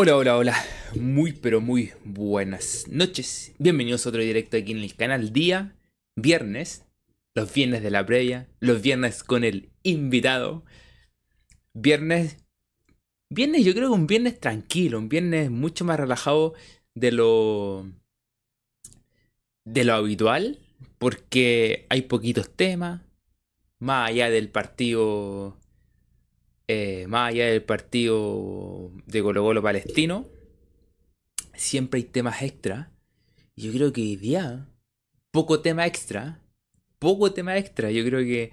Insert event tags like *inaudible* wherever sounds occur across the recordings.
Hola, hola, hola. Muy, pero muy buenas noches. Bienvenidos a otro directo aquí en el canal. Día viernes. Los viernes de la previa. Los viernes con el invitado. Viernes. Viernes, yo creo que un viernes tranquilo. Un viernes mucho más relajado de lo. de lo habitual. Porque hay poquitos temas. Más allá del partido eh, más allá del partido de Colo Colo Palestino, siempre hay temas extra. Yo creo que hoy día, poco tema extra, poco tema extra. Yo creo que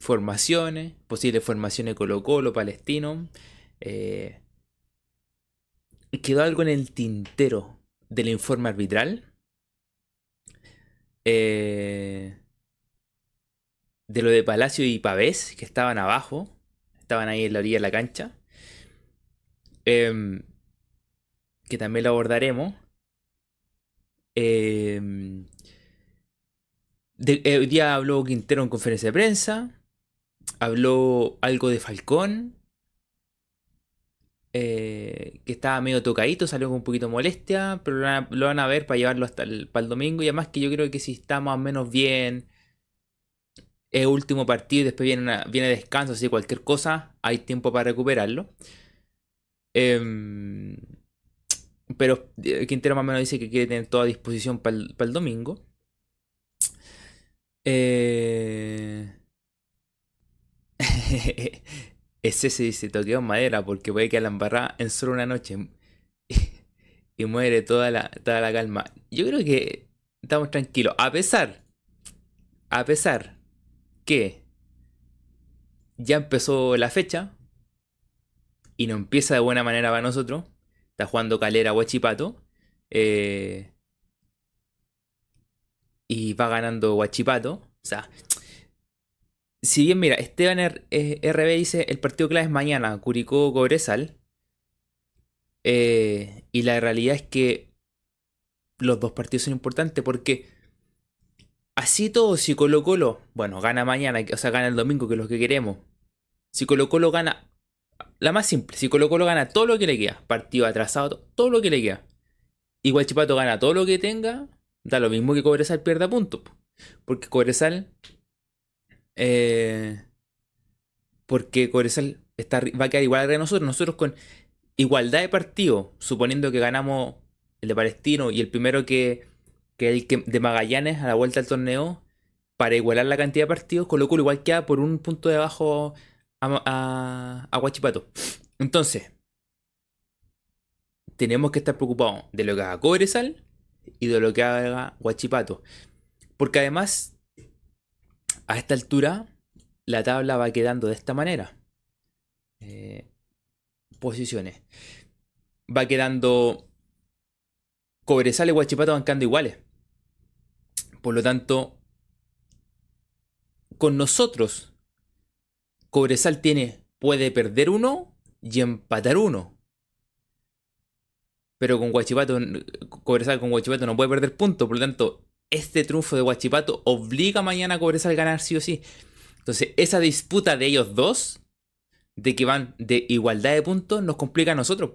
formaciones, posibles formaciones Colo Colo, Palestino. Eh, quedó algo en el tintero del informe arbitral. Eh, de lo de Palacio y Pavés, que estaban abajo estaban ahí en la orilla de la cancha. Em, que también lo abordaremos. Em, eh, hoy día habló Quintero en conferencia de prensa. Habló algo de Falcón. Eh, que estaba medio tocadito, salió con un poquito de molestia, pero lo van a ver para llevarlo hasta el, para el domingo. Y además que yo creo que si está más o menos bien, es último partido y después viene, viene descanso, así cualquier cosa, hay tiempo para recuperarlo. Em, pero eh, Quintero más o menos dice que quiere tener toda disposición para el, domingo. Eh... *laughs* ese se dice toqueo madera porque puede que la embarrada en solo una noche *laughs* y muere toda la, toda la calma. Yo creo que estamos tranquilos. A pesar, a pesar que ya empezó la fecha y no empieza de buena manera para nosotros. Está jugando Calera Huachipato. Eh, y va ganando Huachipato. O sea, si bien, mira, Esteban RB dice: el partido clave es mañana, Curicó Cobresal. Eh, y la realidad es que los dos partidos son importantes porque Así todo, si Colo Colo, bueno, gana mañana, o sea, gana el domingo, que es lo que queremos. Si Colo Colo gana, la más simple, si Colo Colo gana todo lo que le queda, partido atrasado, todo lo que le queda. Igual Chipato gana todo lo que tenga, da lo mismo que Cobresal pierda puntos. Porque Cobresal, eh, porque Cobresal está, va a quedar igual que nosotros. Nosotros con igualdad de partido, suponiendo que ganamos el de Palestino y el primero que que el que de Magallanes a la vuelta del torneo, para igualar la cantidad de partidos, Colo Colo igual queda por un punto de abajo a, a, Guachipato. Entonces, tenemos que estar preocupados de lo que haga Cobresal y de lo que haga Guachipato. Porque además, a esta altura, la tabla va quedando de esta manera. Eh, posiciones. Va quedando Cobresal y Guachipato van quedando iguales. Por lo tanto, con nosotros, Cobresal tiene, puede perder uno y empatar uno. Pero con Guachipato, Cobresal con Guachipato no puede perder puntos. Por lo tanto, este triunfo de Guachipato obliga mañana a Cobresal a ganar sí o sí. Entonces, esa disputa de ellos dos, de que van de igualdad de puntos, nos complica a nosotros.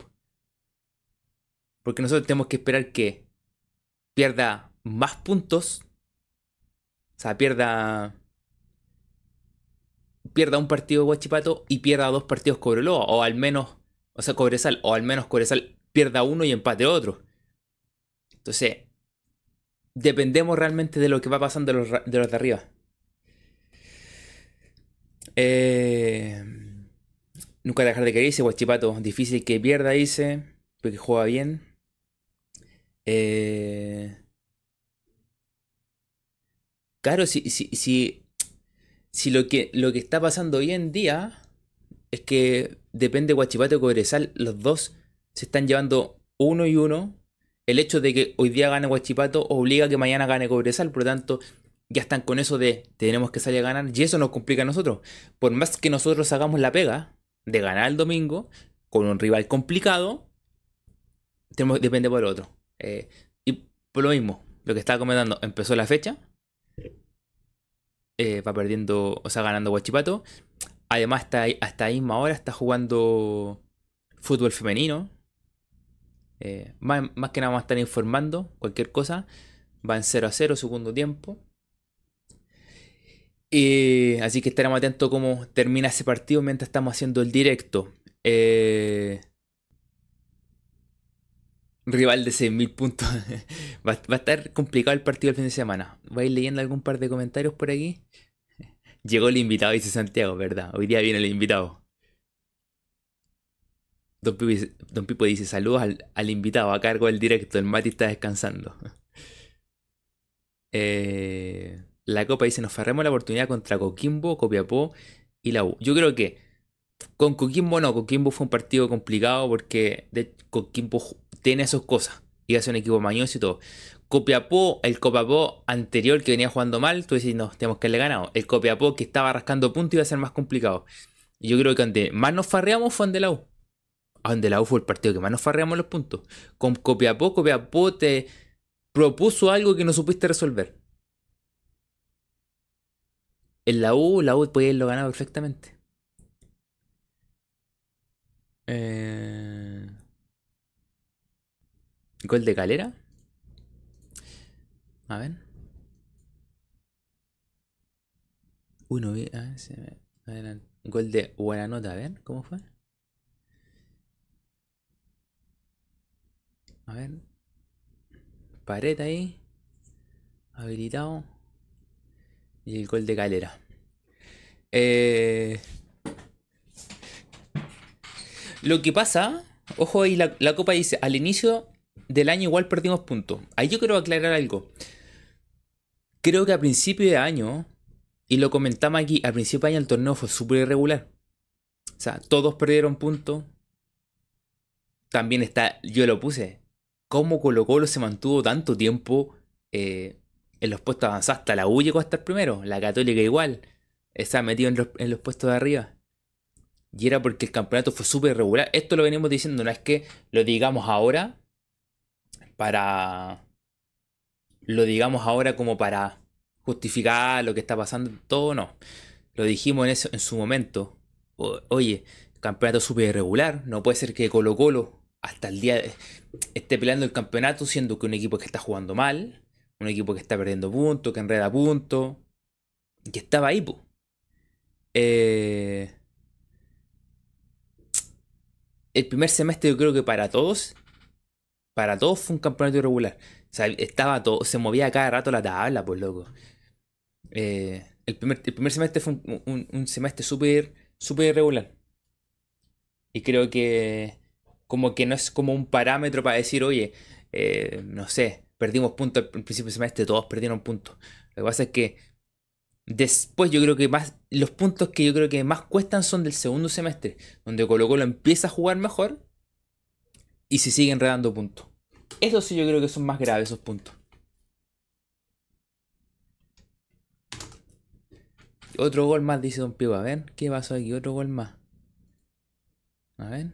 Porque nosotros tenemos que esperar que pierda más puntos o sea, pierda. Pierda un partido Guachipato y pierda dos partidos Cobreloa. O al menos. O sea, Cobresal. O al menos Cobresal pierda uno y empate otro. Entonces. Dependemos realmente de lo que va pasando de los de, arriba. Eh, nunca dejar de querer, dice Guachipato. Difícil que pierda, dice. Porque juega bien. Eh, Claro, si, lo, que, está pasando hoy en día es que depende de Guachipato y Cobresal, los dos se están llevando uno y uno. El hecho de que hoy día gane Guachipato obliga a que mañana gane Cobresal, por lo tanto, ya están con eso de tenemos que salir a ganar y eso nos complica a nosotros. Por más que nosotros hagamos la pega de ganar el domingo con un rival complicado, tenemos, depende por el otro. Eh, y por lo mismo, lo que estaba comentando, empezó la fecha, eh, va perdiendo, o sea, ganando Guachipato. Además, hasta, hasta ahí misma hora está jugando fútbol femenino. Eh, más, más, que nada a estar informando cualquier cosa. Va en 0 a 0, segundo tiempo. Y, así que estaremos atentos cómo termina ese partido mientras estamos haciendo el directo. Eh, rival de 6.000 puntos. *laughs* va, va, a estar complicado el partido el fin de semana. ¿Vais leyendo algún par de comentarios por aquí? *laughs* Llegó el invitado, dice Santiago, ¿verdad? Hoy día viene el invitado. Don Pipo, dice, saludos al, invitado a cargo del directo, el Mati está descansando. *laughs* Eh, la Copa dice, nos farremos la oportunidad contra Coquimbo, Copiapó y la U. Yo creo que con Coquimbo no, Coquimbo fue un partido complicado porque Coquimbo tiene esas cosas. Y hace un equipo mañoso y todo. Copiapó, el Copiapó anterior que venía jugando mal, tú decís, no, tenemos que haberle ganado. El Copiapó que estaba rascando puntos iba a ser más complicado. Yo creo que donde más nos farreamos fue en la U. Donde la U fue el partido que más nos farreamos los puntos. Con Copiapó, Copiapó te propuso algo que no supiste resolver. En la U, la U puede haberlo ganado perfectamente. Eh... ¿Gol de Calera? A ver. Uno, a ver, Gol de buena nota, a ver, ¿cómo fue? A ver. Pared ahí. Habilitado. Y el gol de Calera. Eh, lo que pasa, ojo ahí, la, copa dice, al inicio del año igual perdimos puntos. Ahí yo quiero aclarar algo. Creo que a principio de año, y lo comentamos aquí, a principio de año el torneo fue súper irregular. O sea, todos perdieron puntos. También está, yo lo puse, cómo Colo Colo se mantuvo tanto tiempo eh, en los puestos avanzados. Hasta la U llegó a estar primero, la Católica igual. Está metido en los, en los puestos de arriba. Y era porque el campeonato fue súper irregular. Esto lo venimos diciendo, no es que lo digamos ahora para... Lo digamos ahora como para justificar lo que está pasando. Todo no. Lo dijimos en, su momento. oye, campeonato súper irregular. No puede ser que Colo Colo hasta el día esté peleando el campeonato siendo que un equipo que está jugando mal, un equipo que está perdiendo puntos, que enreda puntos, que estaba ahí, eh, el primer semestre yo creo que para todos, para todos fue un campeonato irregular. O sea, estaba todo, se movía cada rato la tabla, pues loco. Eh, el, primer, primer, semestre fue un, semestre súper, súper irregular. Y creo que como que no es como un parámetro para decir, oye, eh, no sé, perdimos puntos al principio del semestre, todos perdieron puntos. Lo que pasa es que después yo creo que más los puntos que yo creo que más cuestan son del segundo semestre, donde Colo Colo empieza a jugar mejor y se siguen redando puntos. Eso sí yo creo que son más graves esos puntos. Otro gol más, dice Don Pivo. A ver, ¿qué pasó aquí? Otro gol más. A ver.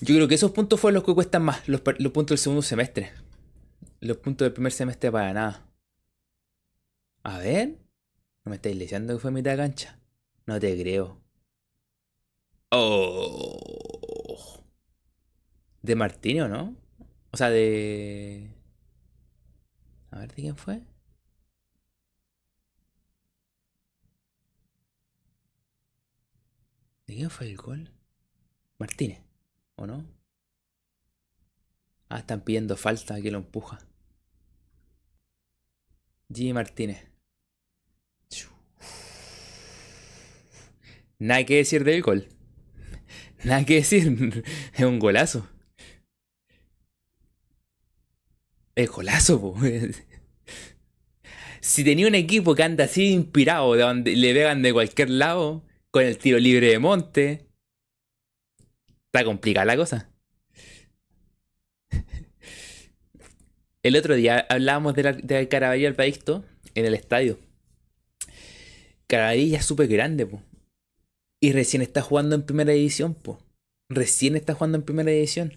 Yo creo que esos puntos fueron los que cuestan más, los, puntos del segundo semestre. Los puntos del primer semestre para nada. A ver. ¿No me estáis diciendo que fue mitad de cancha? No te creo. Oh. De Martini, ¿o no? O sea, de... A ver, ¿de quién fue? ¿De quién fue el gol? Martínez. ¿O no? Ah, están pidiendo falta que lo empuja. Jimmy Martínez. Nada que decir del gol. Nada que decir. *laughs* Es un golazo. Es golazo, po. *laughs* Si tenía un equipo que anda así inspirado, de donde le vean de cualquier lado, con el tiro libre de monte, Está complicada la cosa. *laughs* El otro día hablábamos de la, de del Paísto en el estadio. Caravilla es súper grande, po. Y recién está jugando en primera edición, po. Recién está jugando en primera edición.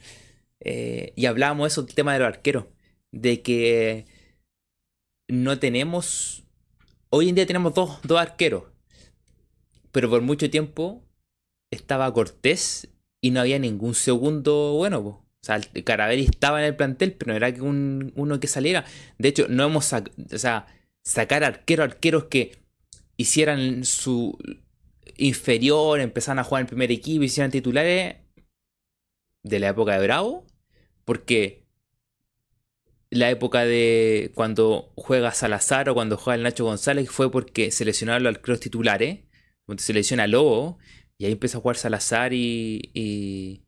Eh, y hablábamos eso del tema de los arqueros. De que no tenemos. Hoy en día tenemos dos, dos arqueros. Pero por mucho tiempo estaba Cortés y no había ningún segundo bueno, po. O sea, Caravelli estaba en el plantel, pero no era que un, uno que saliera. De hecho, no hemos o sea, sacar arqueros, arqueros que hicieran su inferior, empezaran a jugar en primer equipo, hicieran titulares de la época de Bravo, porque la época de cuando juega Salazar o cuando juega el Nacho González fue porque seleccionaron al cross titulares, cuando se Lobo, y ahí empieza a jugar Salazar y, y,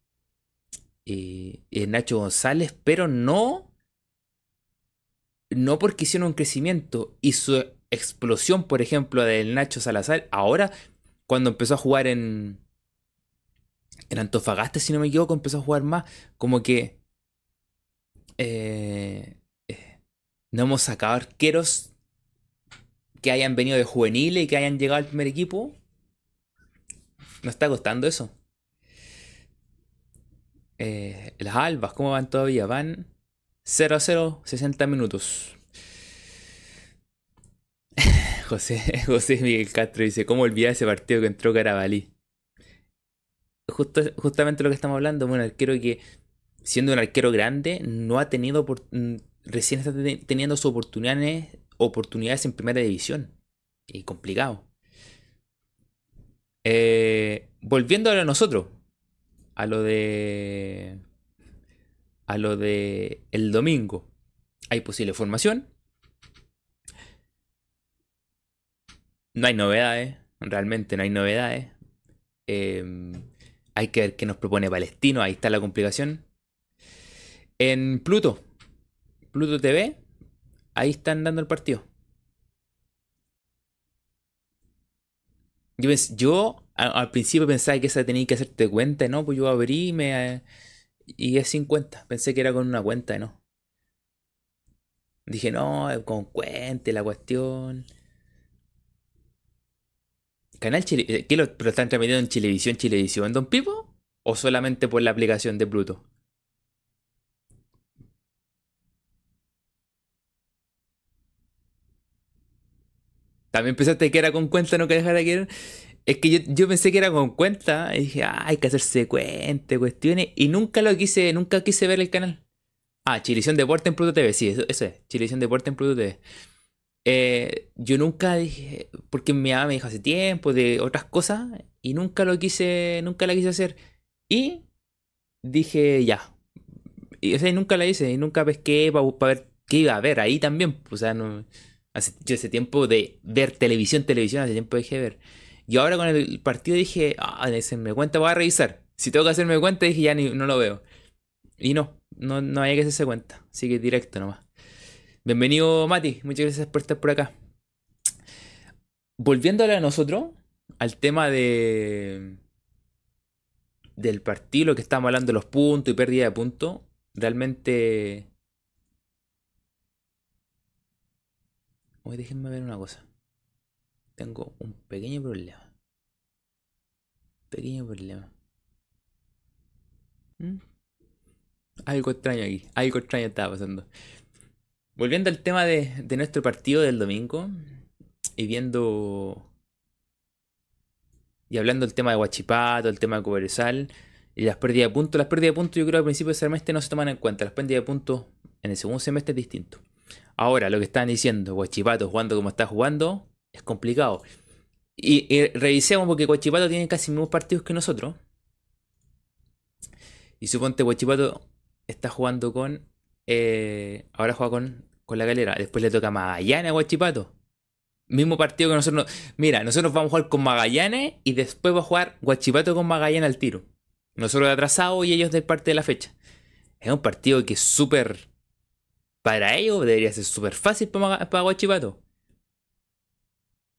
y, Nacho González, pero no, no porque hicieron un crecimiento y su explosión, por ejemplo, del Nacho Salazar, ahora cuando empezó a jugar en, en Antofagasta, si no me equivoco, empezó a jugar más, como que eh, eh, no hemos sacado arqueros que hayan venido de juveniles y que hayan llegado al primer equipo. ¿No está costando eso? Eh, las albas, ¿cómo van todavía? Van 0 a 0, 60 minutos. José, *laughs* José Miguel Castro dice, ¿cómo olvidar ese partido que entró Carabalí? Justo, justamente lo que estamos hablando, un arquero que, siendo un arquero grande, no ha tenido, mm, recién está teniendo sus oportunidades, oportunidades en primera división. Y complicado. Eh, volviendo a nosotros, a lo de. A lo de el domingo. Hay posible formación. No hay novedades. Realmente no hay novedades. Em, hay que ver qué nos propone Palestino. Ahí está la complicación. En Pluto. Pluto TV. Ahí están dando el partido. Yo, al principio pensaba que esa tenía que hacerte cuenta, ¿no? Pues yo abrí y me... Y es 50. Pensé que era con una cuenta, ¿no? Dije, no, con cuenta la cuestión. ¿Canal Chile? Eh, ¿Qué lo, están transmitiendo en Chilevisión, Chilevisión, Don Pipo? ¿O solamente por la aplicación de Pluto? También pensaste que era con cuenta, no que dejara que Es que yo, pensé que era con cuenta. Y dije, ah, hay que hacerse cuenta, cuestiones. Y nunca lo quise, nunca quise ver el canal. Ah, Chilevisión Deporte en Pluto TV. Sí, eso, eso es. Chilevisión Deporte en Pluto TV. Eh, yo nunca dije, porque mi mamá me dijo hace tiempo de otras cosas y nunca lo quise, nunca la quise hacer. Y dije, ya. Y, o nunca la hice y nunca pesqué para ver qué iba a ver ahí también. O sea, no, hace, yo hace tiempo de ver televisión, televisión, hace tiempo dejé de ver. Y ahora con el partido dije, ah, me cuenta, voy a revisar. Si tengo que hacerme cuenta, dije, ya ni, no lo veo. Y no, no, no había que hacerse cuenta. Así que directo nomás. Bienvenido, Mati. Muchas gracias por estar por acá. Volviéndole a nosotros, al tema de. del partido, lo que estábamos hablando de los puntos y pérdida de puntos. Realmente. Hoy déjenme ver una cosa. Tengo un pequeño problema. Pequeño problema. ¿Mm? Algo extraño aquí. Algo extraño estaba pasando. Volviendo al tema de, nuestro partido del domingo y viendo y hablando del tema de Guachipato, el tema de Cobresal y las pérdidas de puntos. Las pérdidas de puntos yo creo que al principio del semestre no se toman en cuenta. Las pérdidas de puntos en el segundo semestre es distinto. Ahora, lo que están diciendo, Guachipato jugando como está jugando, es complicado. Y, revisemos porque Guachipato tiene casi mismos partidos que nosotros. Y suponte Guachipato está jugando con... Eh, ahora juega con con la galera. Después le toca Magallanes a Guachipato. Mismo partido que nosotros. Mira, nosotros vamos a jugar con Magallanes y después va a jugar Guachipato con Magallanes al tiro. Nosotros de atrasado y ellos de parte de la fecha. Es un partido que es súper. Para ellos debería ser súper fácil para, para Guachipato.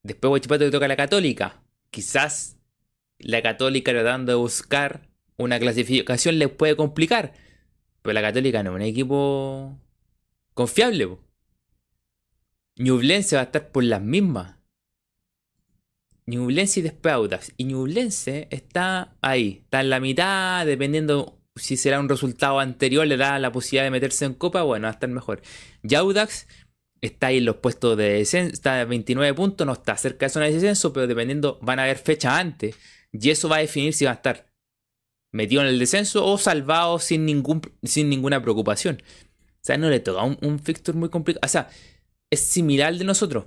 Después Guachipato le toca a la Católica. Quizás la Católica tratando de buscar una clasificación les puede complicar. Pero la Católica no es un equipo confiable. Ñublense va a estar por las mismas. Ñublense y después Audax. Y Ñublense está ahí, está en la mitad, dependiendo si será un resultado anterior, le da la posibilidad de meterse en copa, bueno, va a estar mejor. Y Audax está ahí en los puestos de descenso, está a 29 puntos, no está cerca de zona de descenso, pero dependiendo, van a haber fecha antes. Y eso va a definir si va a estar metido en el descenso o salvado sin, ningún, sin ninguna preocupación. O sea, no le toca un, fixture muy complicado. O sea, es similar al de nosotros.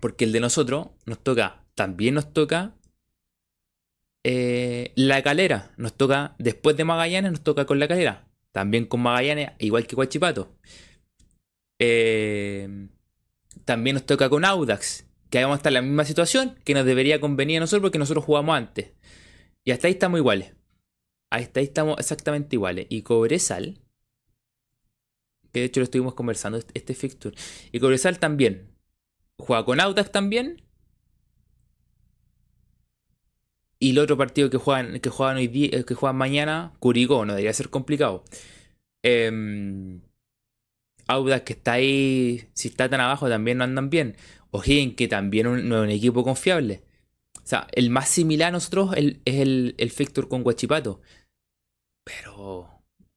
Porque el de nosotros nos toca, también nos toca eh, la calera. Nos toca, después de Magallanes, nos toca con la calera. También con Magallanes, igual que Guachipato. Eh, también nos toca con Audax, que vamos a estar en la misma situación, que nos debería convenir a nosotros porque nosotros jugamos antes. Y hasta ahí estamos iguales. Hasta ahí estamos exactamente iguales. Y Cobresal, que de hecho lo estuvimos conversando, este, este fixture. Y Cobresal también. Juega con Audax también. Y el otro partido que juegan, que juegan hoy día, eh, que juegan mañana, Curicó, no debería ser complicado. Eh, Audax que está ahí, si está tan abajo también no andan bien. O'Higgins que también no es un equipo confiable. O sea, el más similar a nosotros es el, el Factor con Guachipato. Pero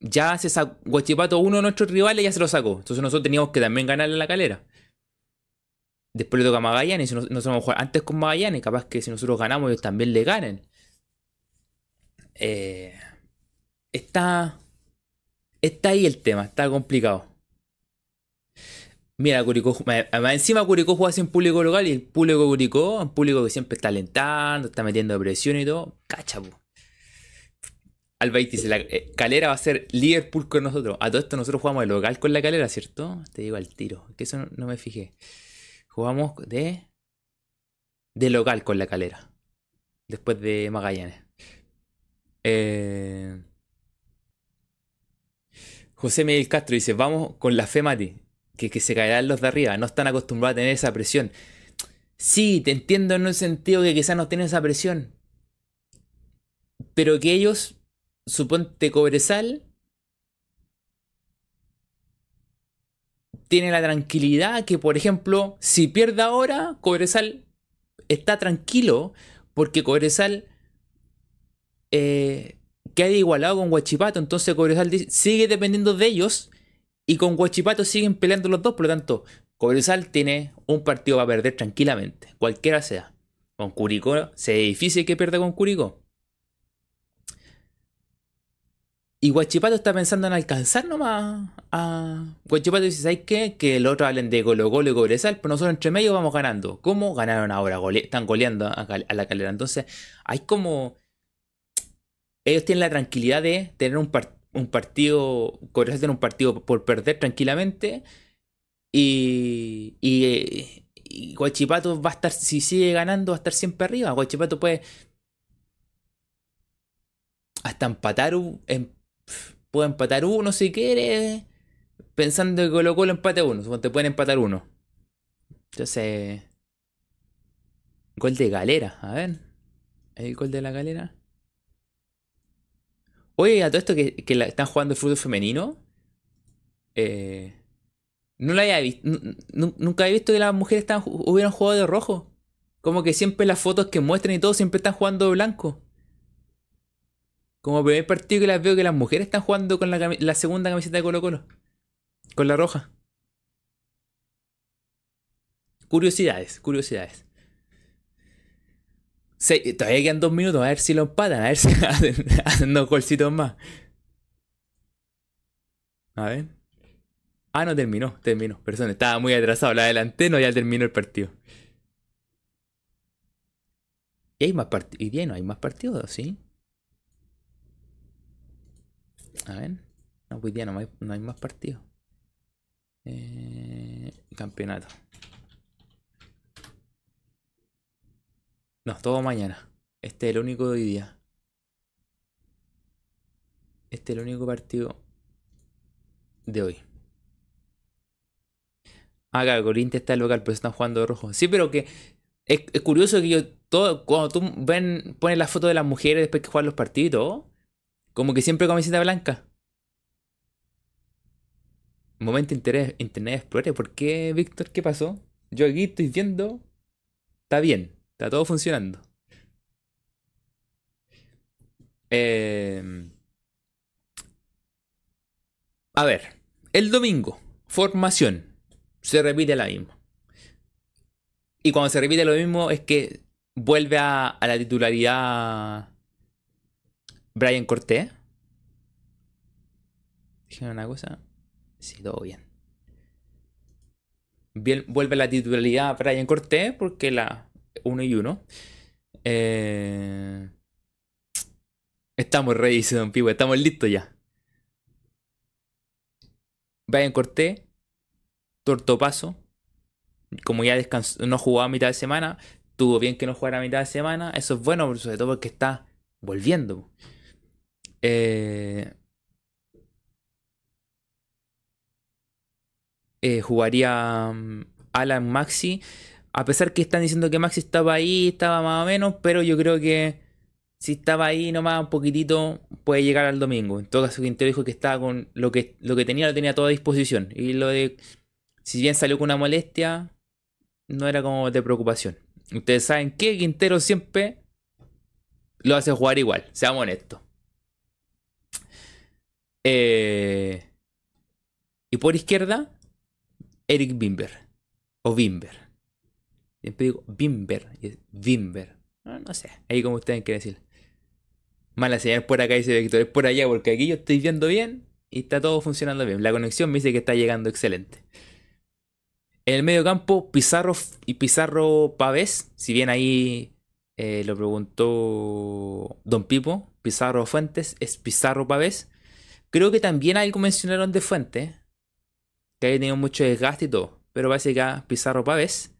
ya hace esa Guachipato uno de nuestros rivales ya se lo sacó. Entonces nosotros teníamos que también ganarle la calera. Después le toca a Magallanes. Nosotros vamos a jugar antes con Magallanes, capaz que si nosotros ganamos, ellos también le ganen. Eh, está. Está ahí el tema, está complicado. Mira, Curicó, además encima Curicó juega sin público local y el público Curicó, un público que siempre está alentando, está metiendo presión y todo. Cacha, po. dice, la eh, calera va a ser Liverpool con nosotros. A todo esto nosotros jugamos de local con la calera, ¿cierto? Te digo al tiro, que eso no, me fijé. Jugamos de... De local con la calera. Después de Magallanes. Eh... José Miguel Castro dice, vamos con la fe, Mati que, se caerán los de arriba, no están acostumbrados a tener esa presión. Sí, te entiendo en un sentido que quizás no tienen esa presión. Pero que ellos, suponte Cobresal, tiene la tranquilidad que, por ejemplo, si pierde ahora, Cobresal está tranquilo porque Cobresal eh, queda igualado con Huachipato. Entonces Cobresal sigue dependiendo de ellos y con Guachipato siguen peleando los dos, por lo tanto, Cobresal tiene un partido para perder tranquilamente, cualquiera sea. Con Curicó, se difícil que pierda con Curicó. Y Guachipato está pensando en alcanzar nomás a. Guachipato dice: ¿sabes qué? Que el otro hablen de Colo Colo y Cobresal, pero nosotros entre medio vamos ganando. ¿Cómo ganaron ahora? están goleando a, la calera. Entonces, hay como. Ellos tienen la tranquilidad de tener un partido un partido, Cobresal tiene un partido por perder tranquilamente. Y, y, Guachipato va a estar, si sigue ganando, va a estar siempre arriba. Guachipato puede hasta empatar, em, puede empatar uno si quiere, pensando que Colo Colo empate uno, te pueden empatar uno. Entonces, gol de galera, a ver, el gol de la galera. Oye, a todo esto que, están jugando el fútbol femenino. Eh, no la había visto. Nunca he visto que las mujeres hubieran jugado de rojo. Como que siempre las fotos que muestran y todo siempre están jugando de blanco. Como primer partido que las veo que las mujeres están jugando con la, segunda camiseta de Colo Colo. Con la roja. Curiosidades, curiosidades todavía quedan dos minutos, a ver si lo empatan, a ver si *laughs* hacen, dos golcitos más. A ver. Ah, no terminó, terminó. Perdón, estaba muy atrasado. La adelanté, no, ya terminó el partido. Y hay más partidos. Y bien, no hay más partidos, ¿sí? A ver. No, hoy día no hay, no hay más partidos. Eh, campeonato. No, todo mañana. Este es el único de hoy día. Este es el único partido de hoy. Ah, claro, Corinthians está el local, pero están jugando de rojo. Sí, pero que es, curioso que yo, todo, cuando tú ven, pones la foto de las mujeres después que juegan los partidos, como que siempre camiseta blanca. Momento interés, Internet Explorer. ¿Por qué, Víctor? ¿Qué pasó? Yo aquí estoy viendo. Está bien. Está todo funcionando. Em, a ver, el domingo, formación. Se repite la misma. Y cuando se repite lo mismo es que vuelve a, la titularidad Brian Cortés. Dígame una cosa. Sí, todo bien. bien vuelve la titularidad a Brian Cortés porque la 1 y 1. Eh, estamos ready, dice Don Pivo. Estamos listos ya. Brian Cortés. Tortopaso. Como ya descansó, no jugó a mitad de semana. Tuvo bien que no jugara a mitad de semana. Eso es bueno, sobre todo porque está volviendo. Eh, eh, jugaría mm, Alan Maxi. A pesar que están diciendo que Maxi estaba ahí, estaba más o menos, pero yo creo que si estaba ahí nomás un poquitito, puede llegar al domingo. En todo caso, Quintero dijo que estaba con lo que, lo que tenía, lo tenía a toda disposición. Y lo de, si bien salió con una molestia, no era como de preocupación. Ustedes saben que Quintero siempre lo hace jugar igual, seamos honestos. Eh, y por izquierda, Eric Bimber. O Bimber. Siempre digo Bimber. Bimber. No, sé. Ahí como ustedes quieren decir. Mala señal por acá dice Víctor. Es por allá porque aquí yo estoy viendo bien y está todo funcionando bien. La conexión me dice que está llegando excelente. En el medio campo, Pizarro y Pizarro Pavés. Si bien ahí eh, lo preguntó Don Pipo. Pizarro Fuentes es Pizarro Pavés. Creo que también algo mencionaron de Fuentes. Que había tenido mucho desgaste y todo. Pero parece Pizarro Pavés.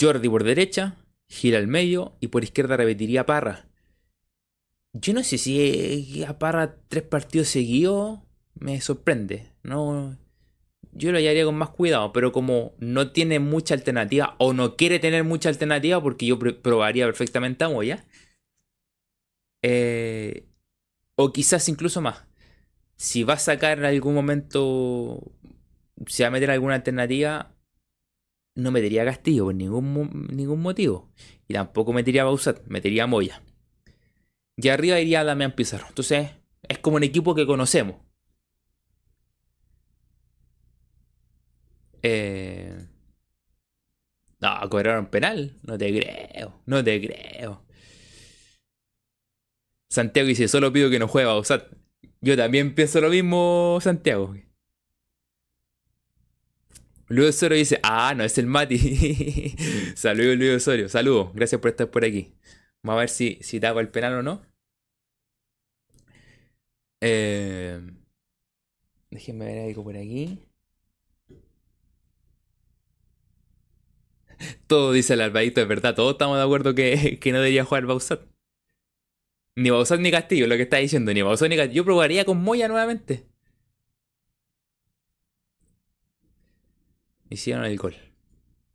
Jordi por derecha. Gira al medio. Y por izquierda repetiría Parra. Yo no sé si a Parra tres partidos seguidos me sorprende. No, yo lo haría con más cuidado, pero como no tiene mucha alternativa o no quiere tener mucha alternativa, porque yo probaría perfectamente a Moya, eh, o quizás incluso más. Si va a sacar en algún momento, si va a meter alguna alternativa, no metería a Castillo por ningún, ningún motivo. Y tampoco metería a Bausat, metería a Moya. Y arriba iría a Damián Pizarro. Entonces, es como un equipo que conocemos. Eh... No, cobraron penal. No te creo. No te creo. Santiago dice, solo pido que no juegue Bausat. Yo también pienso lo mismo, Santiago. Luis Osorio dice, ah, no, es el Mati. *laughs* Saludos, Luis Osorio. Saludos, gracias por estar por aquí. Vamos a ver si, si tapa el penal o no. Eh... Déjenme ver algo por aquí. Todo dice el albadito, es verdad. Todos estamos de acuerdo que, no debería jugar Bausat. Ni Bausat ni Castillo, lo que está diciendo. Ni Bausat ni Castillo. Yo probaría con Moya nuevamente. Hicieron el gol.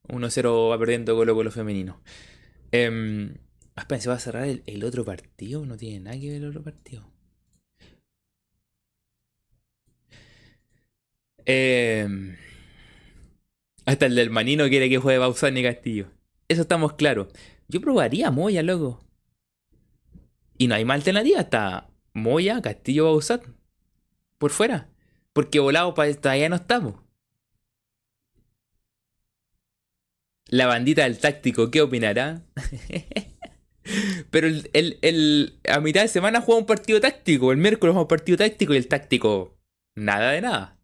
1-0 va perdiendo Colo Colo femenino. Eh, ¿se va a cerrar el, otro partido? No tiene nada que ver el otro partido. Eh, hasta el del Manino quiere que juegue Bausán y Castillo. Eso estamos claros. Yo probaría Moya, loco. Y no hay más alternativa. Está Moya, Castillo, Bausat. Por fuera. Porque volado para allá no estamos. La bandita del táctico, ¿qué opinará? *laughs* Pero el, a mitad de semana juega un partido táctico. El miércoles juega un partido táctico y el táctico, nada de nada.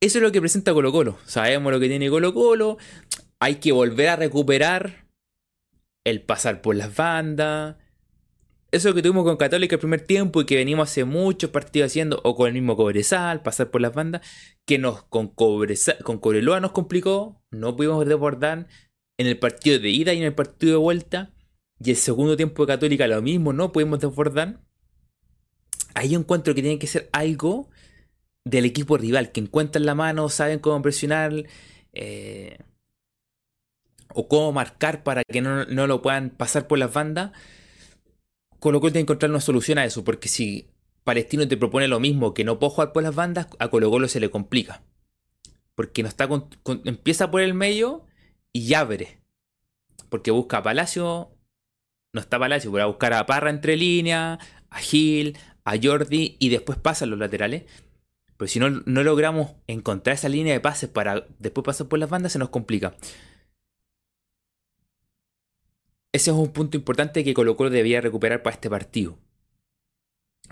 Eso es lo que presenta Colo Colo. Sabemos lo que tiene Colo Colo. Hay que volver a recuperar el pasar por las bandas. Eso que tuvimos con Católica el primer tiempo y que venimos hace muchos partidos haciendo, o con el mismo Cobresal, pasar por las bandas, que nos con, con Cobreloa nos complicó, no pudimos desbordar en el partido de ida y en el partido de vuelta, y el segundo tiempo de Católica lo mismo, no pudimos desbordar. Ahí encuentro que tiene que ser algo del equipo rival, que encuentran la mano, saben cómo presionar eh, o cómo marcar para que no, lo puedan pasar por las bandas. Colo Colo tiene que encontrar una solución a eso, porque si Palestino te propone lo mismo, que no puedo jugar por las bandas, a Colo Colo se le complica. Porque no está empieza por el medio y abre. Porque busca a Palacio, no está Palacio, pero a buscar a Parra entre líneas, a Gil, a Jordi y después pasa a los laterales. Pero si no, no logramos encontrar esa línea de pases para después pasar por las bandas, se nos complica. Ese es un punto importante que Colo Colo debía recuperar para este partido.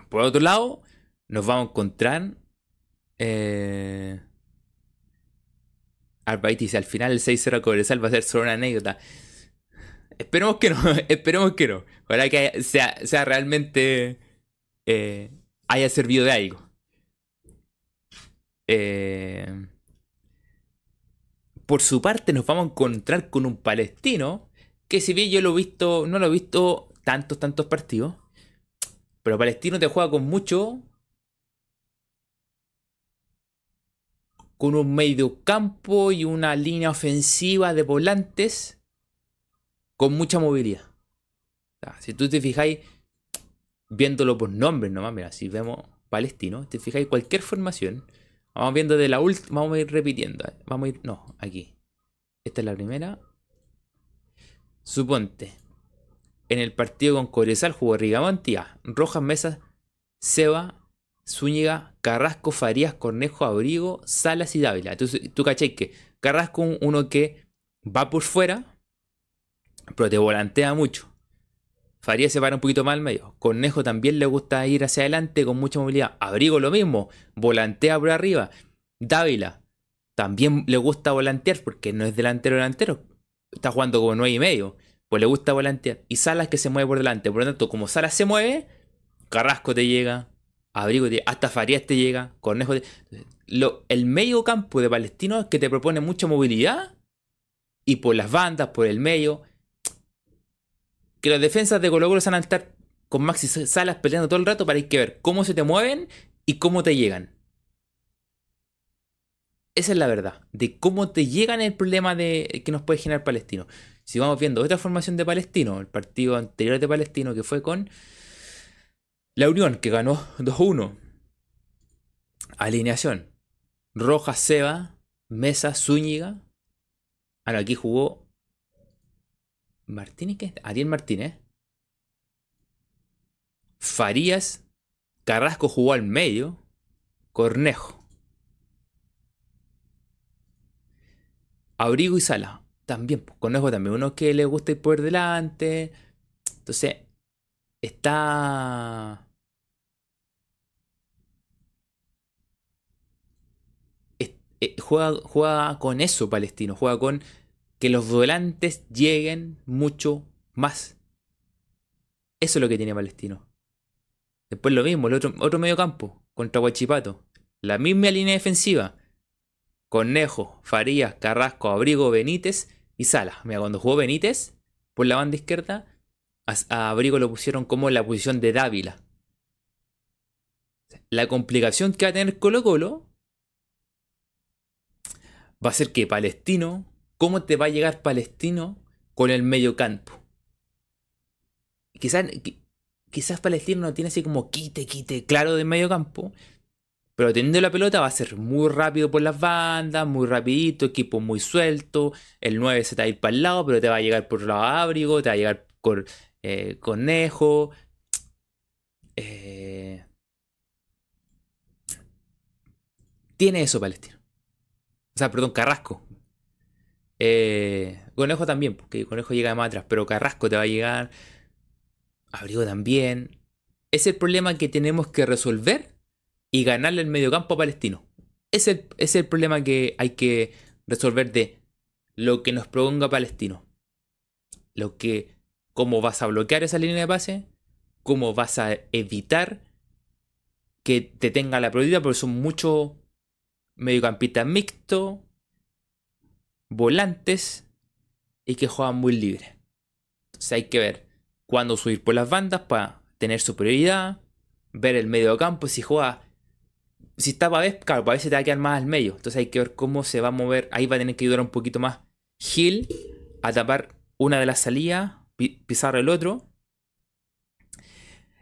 Por otro lado, nos vamos a encontrar. Eh, dice: al final el 6-0 Cobresal va a ser solo una anécdota. Esperemos que no, *laughs* esperemos que no. Ojalá que sea, sea realmente. Eh, haya servido de algo. Eh, por su parte, nos vamos a encontrar con un palestino que, si bien yo lo he visto, no lo he visto tantos, tantos partidos, pero palestino te juega con mucho. Con un medio campo y una línea ofensiva de volantes con mucha movilidad. si tú te fijáis, viéndolo por nombres nomás, mira, si vemos palestino, te fijáis cualquier formación, Vamos viendo de la última. Vamos a ir repitiendo. Eh. Vamos a ir. No, aquí. Esta es la primera. Suponte. En el partido con Cobresal jugó Rigamontía, Rojas Mesas, Seba, Zúñiga, Carrasco, Farías, Cornejo, Abrigo, Salas y Dávila. Tú caché que Carrasco uno que va por fuera, pero te volantea mucho. Faría se para un poquito más al medio. Cornejo también le gusta ir hacia adelante con mucha movilidad. Abrigo lo mismo, volantea por arriba. Dávila también le gusta volantear porque no es delantero delantero. Está jugando como 9 y medio. Pues le gusta volantear. Y Salas que se mueve por delante. Por lo tanto, como Salas se mueve, Carrasco te llega. Abrigo te hasta Farías te llega. Cornejo te... Lo, el medio campo de Palestino es que te propone mucha movilidad. Y por las bandas, por el medio que las defensas de Colo Colo van a estar con Maxi Salas peleando todo el rato para hay que ver cómo se te mueven y cómo te llegan. Esa es la verdad, de cómo te llegan el problema de que nos puede generar Palestino. Si vamos viendo otra formación de Palestino, el partido anterior de Palestino que fue con la Unión, que ganó 2-1. Alineación. Rojas, Seba, Mesa, Zúñiga. Ahora aquí jugó Martínez, ¿qué? Ariel Martínez. Farías. Carrasco jugó al medio. Cornejo. Abrigo y Sala. También, pues, Cornejo también. Uno que le gusta ir por delante. Entonces, está. Eh, juega, juega con eso Palestino. Juega con que los volantes lleguen mucho más. Eso es lo que tiene Palestino. Después lo mismo, el otro, otro medio campo, contra Huachipato. La misma línea defensiva. Cornejo, Farías, Carrasco, Abrigo, Benítez y Sala. Mira, cuando jugó Benítez por la banda izquierda, a, Abrigo lo pusieron como en la posición de Dávila. La complicación que va a tener Colo Colo va a ser que Palestino cómo te va a llegar Palestino con el medio campo. Quizás, quizás Palestino no tiene así como quite, quite claro de medio campo, pero teniendo la pelota va a ser muy rápido por las bandas, muy rapidito, equipo muy suelto, el 9 se te va a ir para el lado, pero te va a llegar por lado abrigo, te va a llegar por eh, conejo. Eh, tiene eso Palestino. O sea, perdón, Carrasco. Eh, Conejo también, porque Conejo llega más atrás, pero Carrasco te va a llegar. Abrigo también. Es el problema que tenemos que resolver y ganarle el mediocampo Palestino. Es el, es el problema que hay que resolver de lo que nos proponga Palestino. Lo que, cómo vas a bloquear esa línea de pase, cómo vas a evitar que te tenga la prioridad, porque son muchos mediocampistas mixtos, volantes y que juegan muy libre. Entonces hay que ver cuándo subir por las bandas para tener superioridad, ver el medio campo, si juega, si está para ver, claro, para veces te va a quedar más al medio. Entonces hay que ver cómo se va a mover. Ahí va a tener que ayudar un poquito más Gil a tapar una de las salidas, pisar el otro.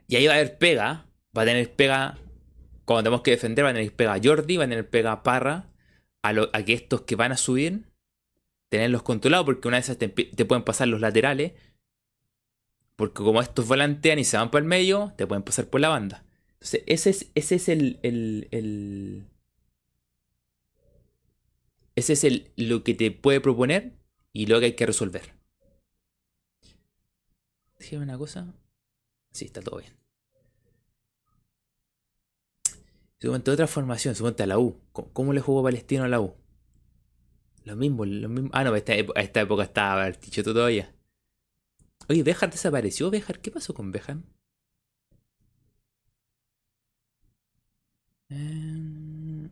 Y ahí va a haber pega, va a tener pega, cuando tenemos que defender, va a tener pega Jordi, va a tener pega Parra, a, a que estos que van a subir tenerlos controlados, porque una vez te, te pueden pasar los laterales. Porque como estos volantean y se van por el medio, te pueden pasar por la banda. Entonces, ese es, ese es el, el, Ese es el, lo que te puede proponer y lo que hay que resolver. Déjame una cosa. Sí, está todo bien. Suponte otra formación, suponte a la U. ¿Cómo, le jugó Palestino a la U? Lo mismo, lo mismo. Ah, no, a esta, esta época estaba el ticho todavía. Oye, Bejar desapareció, Bejar. ¿Qué pasó con Bejar? Em,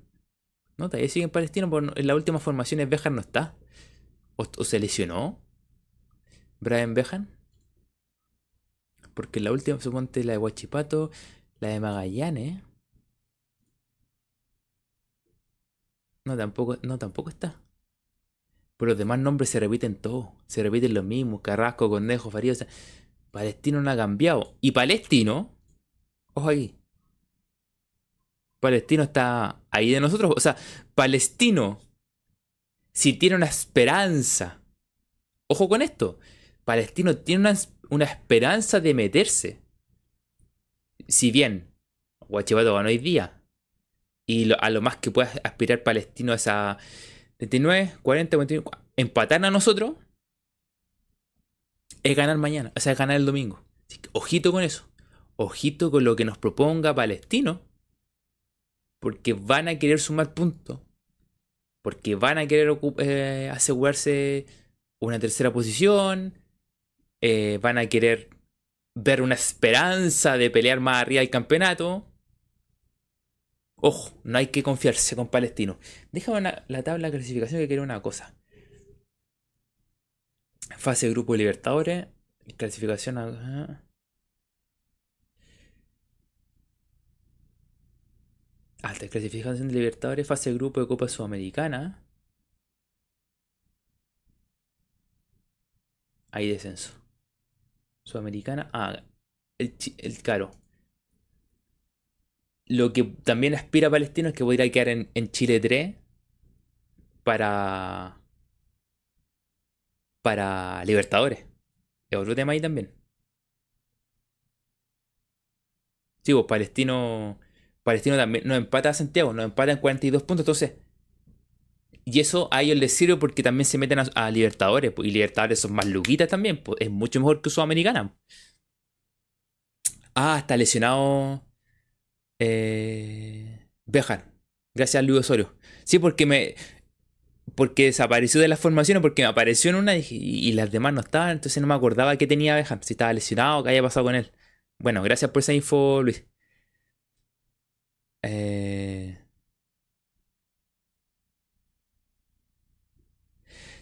no, todavía sigue en Palestino, en las últimas formaciones Bejar no está. ¿O, se lesionó? Brian Bejan. Porque la última, suponte la de Huachipato, la de Magallanes. No, tampoco, no, tampoco está. Pero los demás nombres se repiten todos. Se repiten los mismos. Carrasco, Condejo, Farías. Palestino no ha cambiado. Y Palestino, ojo aquí. Palestino está ahí de nosotros. O sea, Palestino, si tiene una esperanza. Ojo con esto. Palestino tiene una, una esperanza de meterse. Si bien Guachipato ganó hoy día. Y a lo más que pueda aspirar Palestino es a 39, 40, 41. Empatar a nosotros es ganar mañana. O sea, es ganar el domingo. ojito con eso. Ojito con lo que nos proponga Palestino. Porque van a querer sumar puntos. Porque van a querer eh, asegurarse una tercera posición eh, van a querer ver una esperanza de pelear más arriba del campeonato. Ojo, no hay que confiarse con Palestino. Déjame la tabla de clasificación que quiero una cosa. Fase Grupo de Libertadores. Clasificación. Alta clasificación de Libertadores. Fase Grupo de Copa Sudamericana. Hay descenso. Sudamericana. Ah, el, el caro. Lo que también aspira Palestino es que podría quedar en, en Chile 3 para. para Libertadores. Es otro tema ahí también. Sí, pues Palestino. Palestino también nos empata a Santiago, nos empata en 42 puntos. Entonces, y eso a ellos les sirve porque también se meten a, Libertadores. Pues, y Libertadores son más luquitas también. Pues, es mucho mejor que Sudamericana. Ah, está lesionado. Eh, Bejar. Gracias Luis Osorio. Sí, porque me. Porque desapareció de las formaciones, porque me apareció en una y, las demás no estaban, entonces no me acordaba que tenía Bejar, si estaba lesionado, qué había pasado con él. Bueno, gracias por esa info, Luis.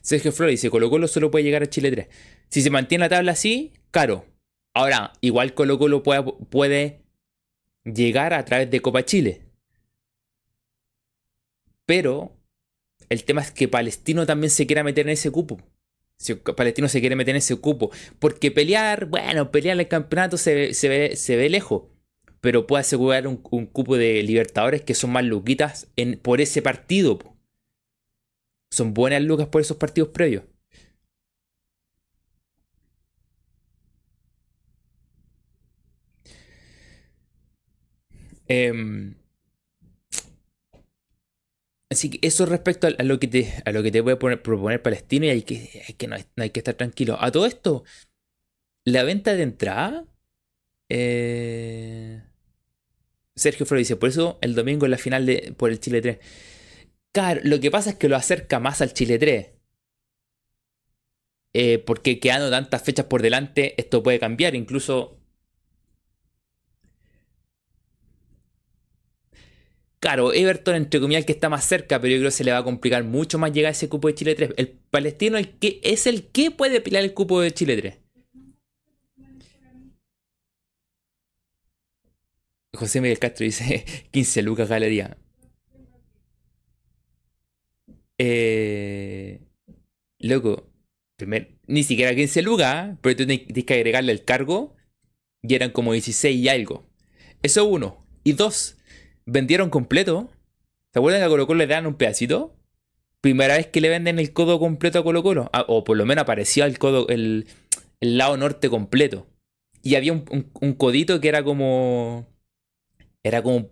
Sergio Flores dice, Colo Colo solo puede llegar a Chile 3. Si se mantiene la tabla así, caro. Ahora, igual Colo Colo puede, puede llegar a través de Copa Chile. Pero el tema es que Palestino también se quiera meter en ese cupo. Si Palestino se quiere meter en ese cupo. Porque pelear, bueno, pelear el campeonato se, ve, se ve, lejos. Pero puede asegurar un, cupo de Libertadores que son más luquitas en, por ese partido son buenas lucas por esos partidos previos. Em, así que eso respecto a, lo que te, a lo que te voy a proponer Palestino y hay que, hay que no, hay que estar tranquilo. A todo esto, la venta de entrada. Eh, Sergio Flores dice, por eso el domingo es la final de, por el Chile 3. Claro, lo que pasa es que lo acerca más al Chile 3. Eh, porque quedando tantas fechas por delante, esto puede cambiar. Incluso. Claro, Everton, entre comillas, que está más cerca, pero yo creo que se le va a complicar mucho más llegar a ese cupo de Chile 3. El palestino el que, es el que puede pelear el cupo de Chile 3. José Miguel Castro dice *laughs* 15 lucas galería. Eh, loco, ni siquiera 15 lucas, pero tú tienes que agregarle el cargo y eran como 16 y algo. Eso uno. Y dos, vendieron completo. ¿Se acuerdan que a Colo Colo le dan un pedacito? Primera vez que le venden el codo completo a Colo Colo. Ah, o por lo menos aparecía el codo, el, lado norte completo. Y había un, codito que era como. Era como,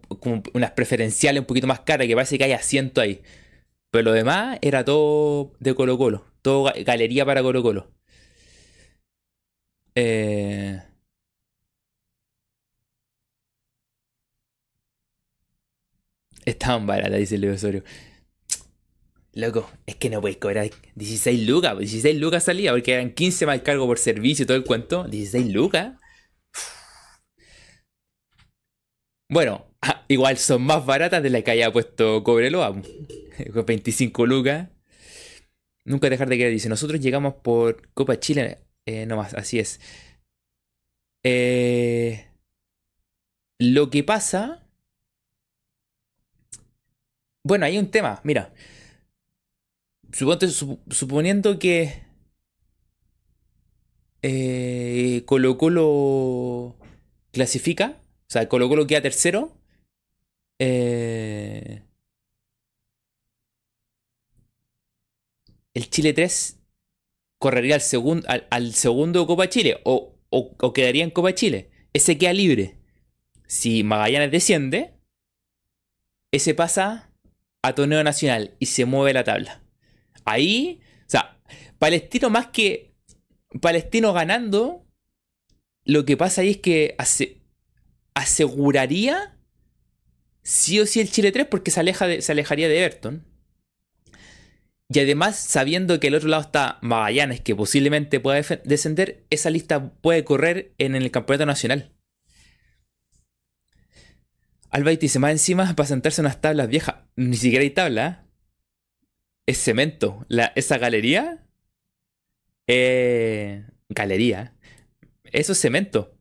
unas preferenciales un poquito más caras, que parece que hay asiento ahí. Pero lo demás era todo de Colo Colo. Todo galería para Colo Colo. Eh, Estaban baratas, dice Leo Osorio. Loco, es que no puedes cobrar 16 lucas. 16 lucas salía porque eran 15 más cargo por servicio y todo el cuento. 16 lucas. Bueno, *laughs* igual son más baratas de las que haya puesto Cobreloa. *laughs* 25 lucas. Nunca dejar de querer. Dice, nosotros llegamos por Copa Chile. Eh, no más, así es. Eh, lo que pasa... Bueno, hay un tema, mira. suponiendo que eh, Colo Colo clasifica, o sea, Colo Colo queda tercero, eh, el Chile 3 correría al, segundo al, segundo Copa Chile o, o, quedaría en Copa Chile. Ese queda libre. Si Magallanes desciende, ese pasa a torneo nacional y se mueve la tabla. Ahí, o sea, Palestino más que Palestino ganando, lo que pasa ahí es que aseguraría sí o sí el Chile 3 porque se, aleja se alejaría de Everton. Y además, sabiendo que el otro lado está Magallanes, que posiblemente pueda descender, esa lista puede correr en el campeonato nacional. Alba dice, más encima para sentarse en unas tablas viejas. Ni siquiera hay tabla. ¿eh? Es cemento. esa galería. Eh, galería. Eso es cemento.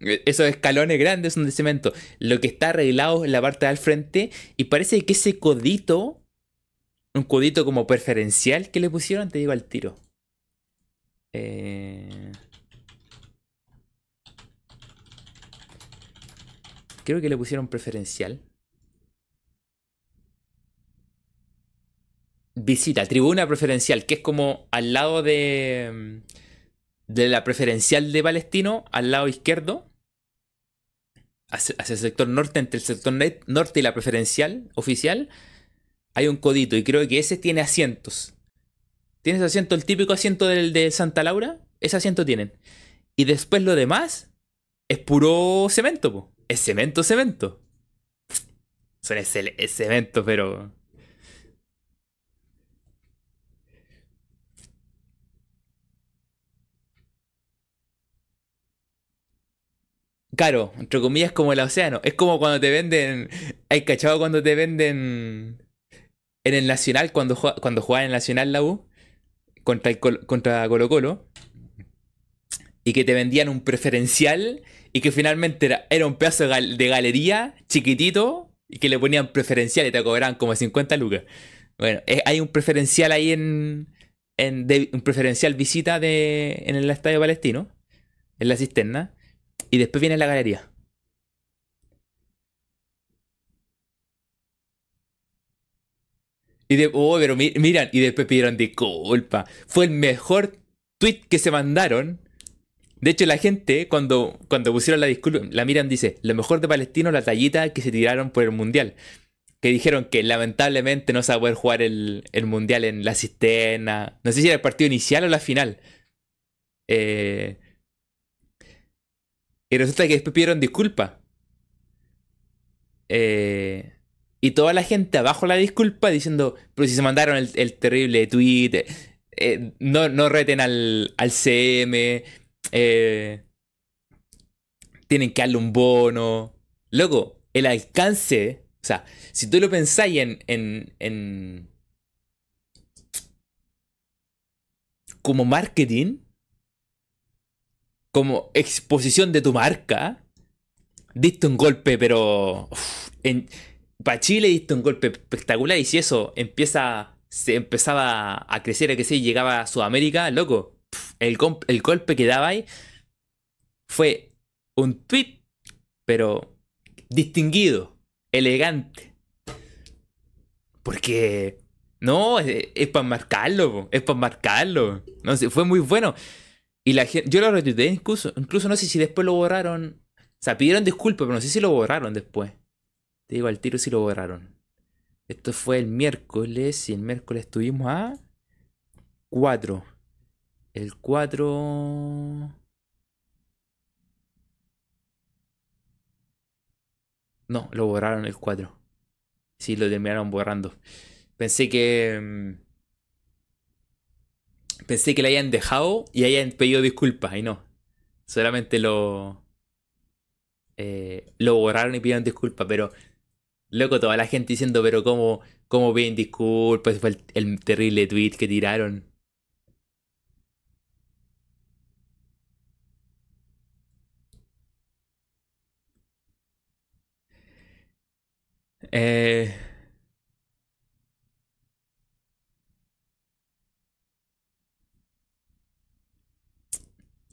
Esos escalones grandes son de cemento. Lo que está arreglado en la parte del frente. Y parece que ese codito un codito como preferencial que le pusieron, te digo al tiro. Eh, creo que le pusieron preferencial. Visita, tribuna preferencial, que es como al lado de, de la preferencial de Palestino, al lado izquierdo, hacia el sector norte, entre el sector norte y la preferencial oficial, hay un codito y creo que ese tiene asientos. ¿Tienes asiento? El típico asiento del de Santa Laura. Ese asiento tienen. Y después lo demás es puro cemento, po. Es cemento, cemento. Son es, cemento, pero. Caro, entre comillas, como el océano. Es como cuando te venden. ¿Hay cachado cuando te venden en el Nacional, cuando, cuando jugaba en el Nacional la U, contra, el contra Colo Colo, y que te vendían un preferencial y que finalmente era, un pedazo de, galería chiquitito y que le ponían preferencial y te cobraban como 50 lucas. Bueno, hay un preferencial ahí en, en un preferencial visita de, en el Estadio Palestino, en la cisterna, y después viene la galería. Y de, oh, pero miran, y después pidieron disculpa. Fue el mejor tweet que se mandaron. De hecho, la gente, cuando, cuando pusieron la disculpa, la miran, dice: Lo mejor de Palestino, la tallita que se tiraron por el mundial. Que dijeron que lamentablemente no se va a poder jugar el, mundial en la cisterna. No sé si era el partido inicial o la final. Eh, y resulta que después pidieron disculpa. Eh, y toda la gente abajo la disculpa diciendo, pero si se mandaron el, terrible tweet, eh, no, no, reten al, al CM, eh, tienen que darle un bono. Luego, el alcance, o sea, si tú lo pensáis en, en, en como marketing, como exposición de tu marca, diste un golpe, pero para Chile diste un golpe espectacular y si eso empieza, se empezaba a crecer, a que se llegaba a Sudamérica, loco, el, golpe que daba ahí fue un tweet, pero distinguido, elegante. Porque, no, es, para marcarlo, es para marcarlo. No sé, fue muy bueno. Y la gente, yo lo retuiteé incluso, incluso no sé si después lo borraron. O sea, pidieron disculpas, pero no sé si lo borraron después. Te digo al tiro si lo borraron. Esto fue el miércoles y el miércoles estuvimos a 4. El 4... No, lo borraron el 4. Sí, lo terminaron borrando. Pensé que... Mm, pensé que le hayan dejado y hayan pedido disculpas y no. Solamente lo... Eh, lo borraron y pidieron disculpas, pero Loco, toda la gente diciendo, pero ¿cómo, cómo piden disculpas? Fue el, el terrible tweet que tiraron. Eh,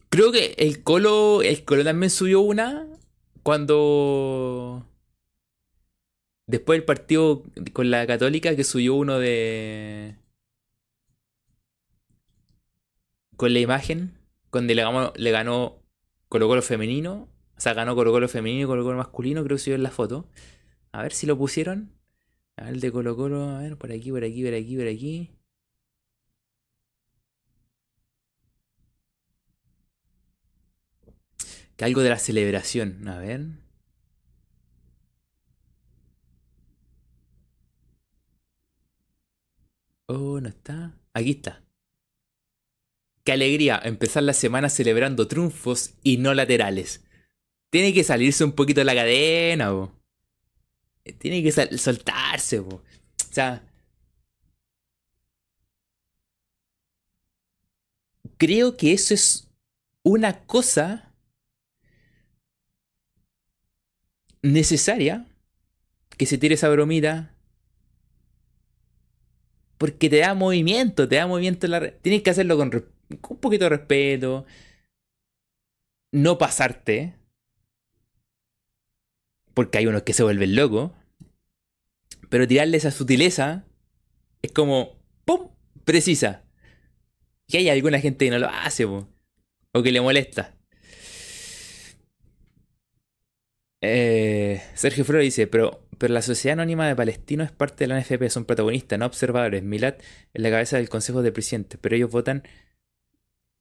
creo que el Colo, el Colo también subió una cuando después del partido con la Católica que subió uno de con la imagen donde le ganó, le ganó Colo Colo femenino, o sea, ganó Colo Colo femenino y Colo Colo masculino, creo que subió en la foto. A ver si lo pusieron. A ver el de Colo Colo, a ver, por aquí, por aquí, por aquí, por aquí. Que algo de la celebración, a ver. Oh, no está. Aquí está. Qué alegría empezar la semana celebrando triunfos y no laterales. Tiene que salirse un poquito de la cadena, bo. Tiene que soltarse, bo. O sea, creo que eso es una cosa necesaria que se tire esa bromita porque te da movimiento, te da movimiento en la. Tienes que hacerlo con un poquito de respeto, no pasarte, porque hay unos que se vuelven locos, pero tirarle esa sutileza es como, ¡pum!, precisa. Y hay alguna gente que no lo hace, po, o que le molesta. Eh, Sergio Flores dice, pero, pero la Sociedad Anónima de Palestinos es parte de la NFP, son protagonistas, no observadores. Milat es la cabeza del Consejo de Presidentes, pero ellos votan,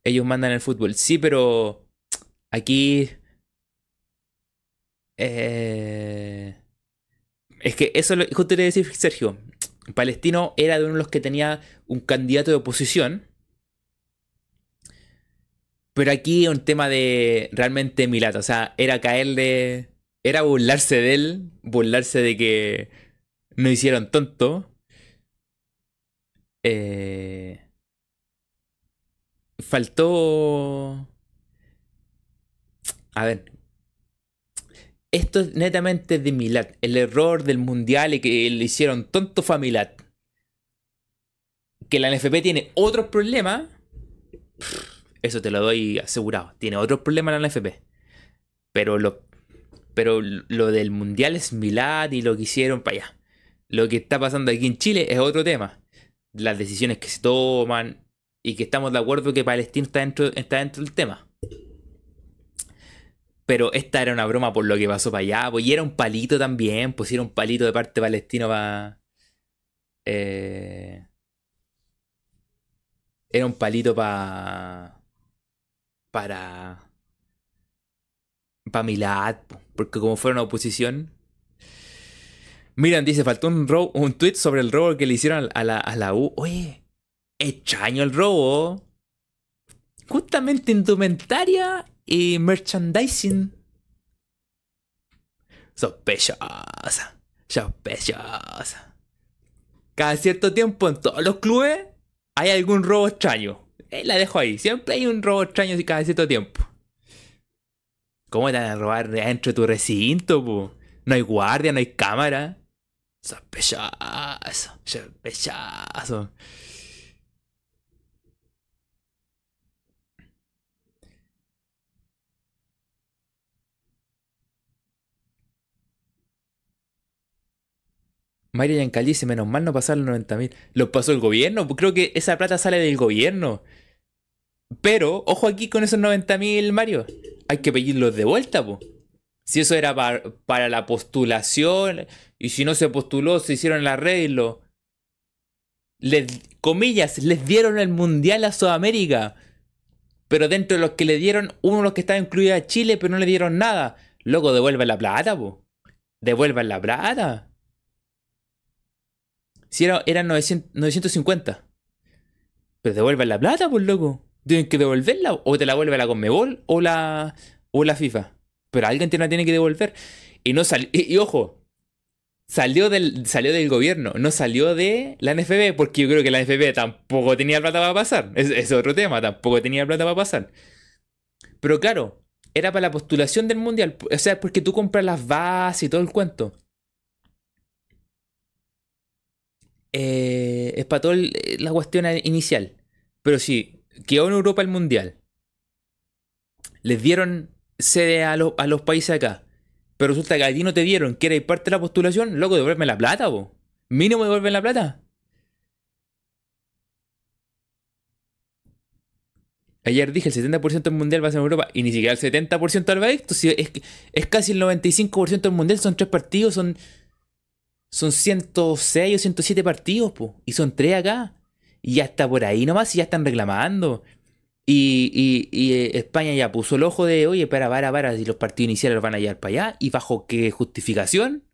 ellos mandan el fútbol. Sí, pero aquí... eh, es que eso lo, justo te decir Sergio. Palestino era de uno de los que tenía un candidato de oposición. Pero aquí un tema de realmente Milat. O sea, era caerle. Era burlarse de él. Burlarse de que no hicieron tonto. Eh, faltó. A ver. Esto es netamente de Milat. El error del mundial y que le hicieron tonto fue a Milat. Que la NFP tiene otros problemas. Eso te lo doy asegurado. Tiene otros problemas la NFP. Pero lo, pero lo del mundial es Milat y lo que hicieron para allá. Lo que está pasando aquí en Chile es otro tema. Las decisiones que se toman y que estamos de acuerdo que Palestino está dentro, está dentro del tema. Pero esta era una broma por lo que pasó para allá. Pues, y era un palito también. Pues era un palito de parte palestino para. eh, era un palito para. Para. Para Milad. po, Porque como fueron oposición. Miran, dice, faltó un, ro- un tweet sobre el robo que le hicieron a la, a la U. Oye, extraño el robo. Justamente indumentaria y merchandising. Sospechosa. Sospechosa. Cada cierto tiempo en todos los clubes hay algún robo extraño. Eh, la dejo ahí. Siempre hay un robo extraño cada cierto tiempo. ¿Cómo te van a robar dentro de tu recinto, po? No hay guardia, no hay cámara. Sospechoso. Sospechoso. Mario Yancal dice, menos mal no pasaron los 90.000. ¿Los pasó el gobierno? Creo que esa plata sale del gobierno. Pero, ojo aquí con esos 90.000, Mario. Hay que pedirlos de vuelta, po. Si eso era pa- para la postulación, y si no se postuló, se hicieron el arreglo. Les, comillas, les dieron el mundial a Sudamérica. Pero dentro de los que le dieron, uno de los que estaba incluido a Chile, pero no le dieron nada. Loco, devuelve la plata, po. devuelvan la plata. Si era, eran 950. Pero devuelvan la plata, pues loco. Tienen que devolverla. O te la vuelve la Conmebol o la, o la FIFA. Pero alguien te la tiene que devolver. Y no salió. Y, ojo. Salió del, salió del gobierno, no salió de la NFB, porque yo creo que la NFB tampoco tenía plata para pasar. Es, otro tema, tampoco tenía plata para pasar. Pero claro, era para la postulación del mundial. O sea, porque tú compras las bases y todo el cuento. Eh, es para toda la cuestión inicial. Pero sí, quedó en Europa el mundial. Les dieron sede a, a los países acá. Pero resulta que a no te dieron que era parte de la postulación. Loco, devuelve la plata, vos. Mínimo devuelven la plata. Ayer dije el 70% del mundial va a ser en Europa y ni siquiera el 70% del país. Es, es casi el 95% del mundial. Son tres partidos, son, son 106 o 107 partidos, po, y son tres acá. Y ya está por ahí nomás y ya están reclamando. Y, eh, España ya puso el ojo de, oye, para, para, para, si los partidos iniciales los van a llevar para allá. ¿Y bajo qué justificación?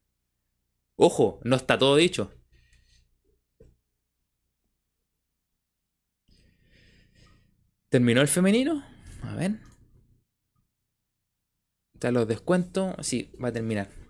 Ojo, no está todo dicho. ¿Terminó el femenino? A ver. Están los descuentos. Sí, va a terminar.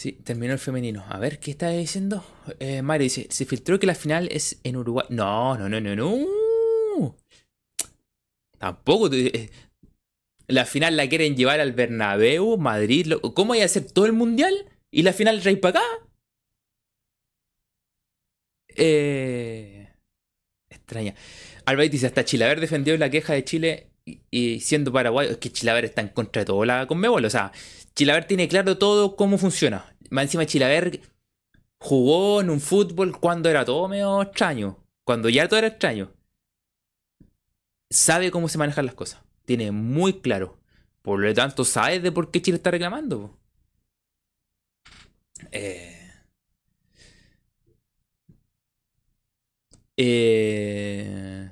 Sí, terminó el femenino. A ver, ¿qué está diciendo? Eh, Mario dice, se filtró que la final es en Uruguay. No, no, no, no, no. Tampoco. Eh, la final la quieren llevar al Bernabéu, Madrid. ¿Cómo hay a hacer todo el mundial? ¿Y la final rey para acá? Eh... Extraña. Albert dice, hasta Chilaver defendió la queja de Chile y, siendo Paraguay, es que Chilaver está en contra de todo la Conmebol. O sea, Chilaver tiene claro todo cómo funciona. Más encima Chilaver jugó en un fútbol cuando era todo medio extraño. Cuando ya todo era extraño. Sabe cómo se manejan las cosas. Tiene muy claro. Por lo tanto, sabe de por qué Chile está reclamando. Eh... Eh...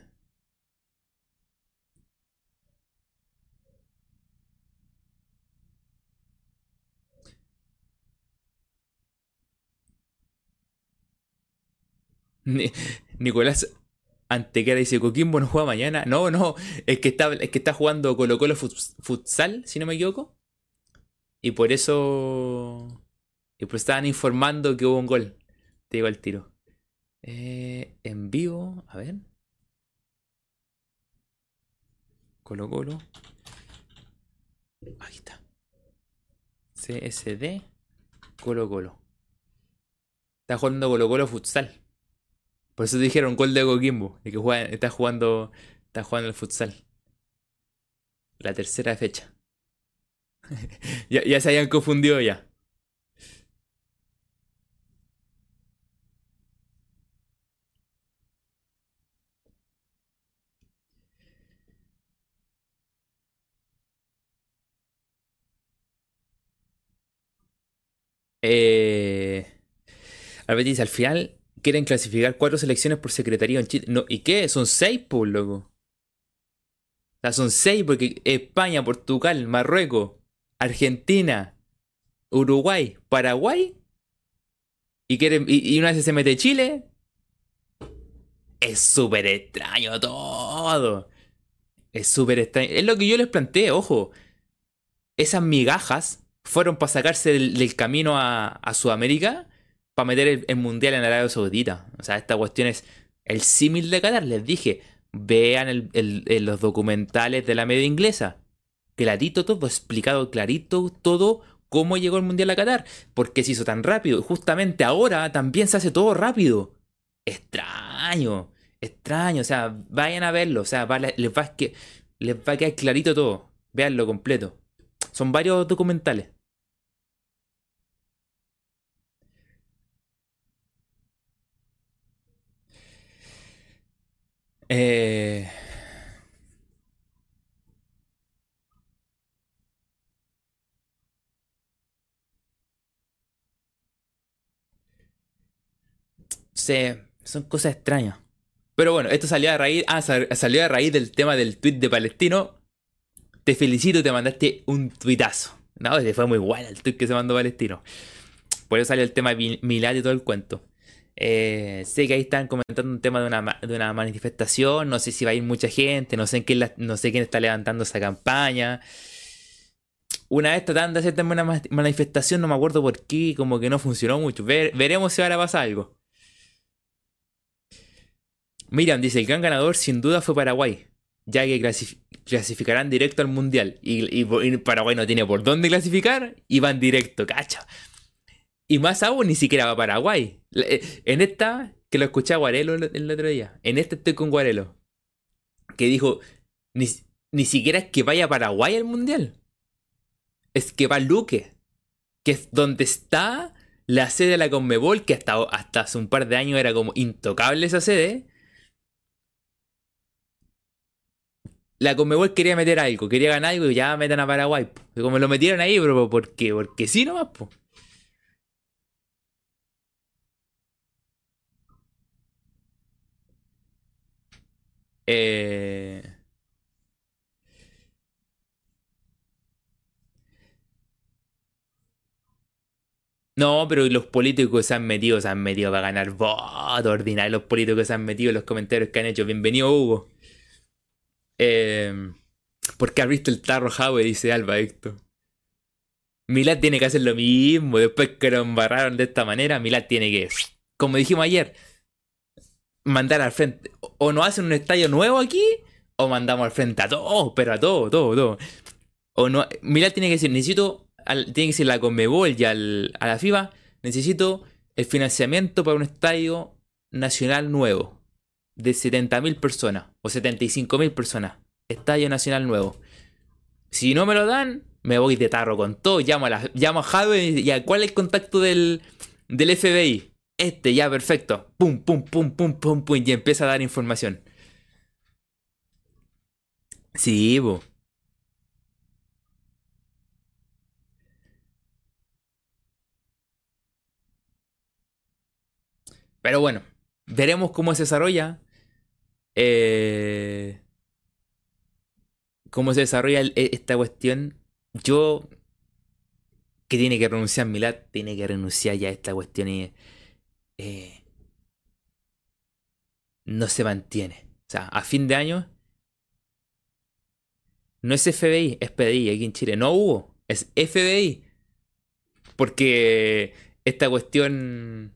Nicolás Antequera dice, Coquimbo no juega mañana. No, no, es que está, es que está jugando Colo Colo futsal, si no me equivoco. Y por eso... Y pues estaban informando que hubo un gol. Te digo el tiro. Eh, en vivo, a ver. Colo Colo. Ahí está. CSD. Colo Colo. Está jugando Colo Colo futsal. Por eso dijeron gol de Coquimbo, de que está jugando está jugando el futsal. La tercera fecha. *laughs* ya, se hayan confundido ya. Eh, Betis al final quieren clasificar cuatro selecciones por secretaría en Chile. No, ¿Y qué? Son seis, pues, loco. O sea, son seis porque España, Portugal, Marruecos, Argentina, Uruguay, Paraguay. Y, quieren, y, una vez se mete Chile. Es súper extraño todo. Es súper extraño. Es lo que yo les planteé, ojo. Esas migajas fueron para sacarse del, camino a, a Sudamérica para meter el, mundial en Arabia Saudita. O sea, esta cuestión es el símil de Qatar. Les dije, vean los documentales de la media inglesa. Clarito todo, explicado clarito todo cómo llegó el mundial a Qatar. ¿Por qué se hizo tan rápido? Justamente ahora también se hace todo rápido. Extraño, extraño. O sea, vayan a verlo. O sea, les, va, les va a quedar clarito todo. Veanlo completo. Son varios documentales. Eh... Entonces, son cosas extrañas. Pero bueno, esto salió a raíz. Ah, salió a raíz del tema del tweet de Palestino. Te felicito, te mandaste un tuitazo. No, fue muy bueno el tweet que se mandó Palestino. Por eso salió el tema Milad y todo el cuento. Eh, sé que ahí están comentando un tema de una, manifestación. No sé si va a ir mucha gente. No sé, quién no sé quién está levantando esa campaña. Una vez tratando de hacer también una manifestación, no me acuerdo por qué, como que no funcionó mucho. veremos si ahora pasa algo. Miriam dice, el gran ganador sin duda fue Paraguay, ya que clasificarán directo al Mundial. Y, Paraguay no tiene por dónde clasificar y van directo, cacha. Y más aún, ni siquiera va a Paraguay. Eh, en esta, que lo escuché a Guarelo el, otro día, en esta estoy con Guarelo, que dijo, ni, ni siquiera es que vaya a Paraguay al Mundial. Es que va Luque, que es donde está la sede de la Conmebol, que hasta, hasta hace un par de años era como intocable esa sede la Conmebol quería meter algo, quería ganar algo y ya metan a Paraguay. Como lo metieron ahí, bro, ¿por qué? Porque sí nomás, po. Eh... No, pero los políticos se han metido, se han metido para ganar votos ordinarios. Los políticos se han metido los comentarios que han hecho. Bienvenido, Hugo. Eh, ¿Por qué abriste el tarro, Howe? Dice Alba Héctor. Milad tiene que hacer lo mismo. Después que lo embarraron de esta manera, Milad tiene que, como dijimos ayer, mandar al frente. O nos hacen un estadio nuevo aquí, o mandamos al frente a todos, pero a todo, todo, todo. O no, Milad tiene que decir, necesito, tiene que decir la Conmebol y al, a la FIBA, necesito el financiamiento para un estadio nacional nuevo de 70.000 personas o 75.000 personas. Estadio Nacional Nuevo. Si no me lo dan, me voy de tarro con todo. Llamo a, la, llamo a y a cuál es el contacto del, del FBI. Este, ya, perfecto. Pum, pum, pum, pum, pum, pum. Y empieza a dar información. Sí, bo. Pero bueno, veremos cómo se desarrolla. Eh, cómo se desarrolla e, esta cuestión. Yo, que tiene que renunciar Milad, tiene que renunciar ya a esta cuestión y eh, no se mantiene. O sea, a fin de año no es FBI, es PDI aquí en Chile. No hubo, es FBI. Porque esta cuestión.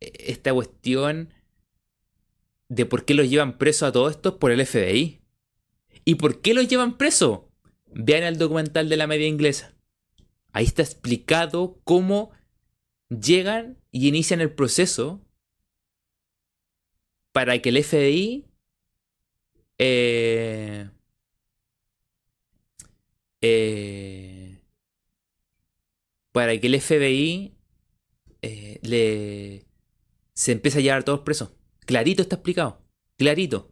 Esta cuestión de por qué los llevan preso a todos estos por el FBI. ¿Y por qué los llevan preso? Vean el documental de la media inglesa. Ahí está explicado cómo llegan y inician el proceso para que el FBI eh, eh, para que el FBI eh, le se empiece a llevar a todos presos. Clarito está explicado. Clarito.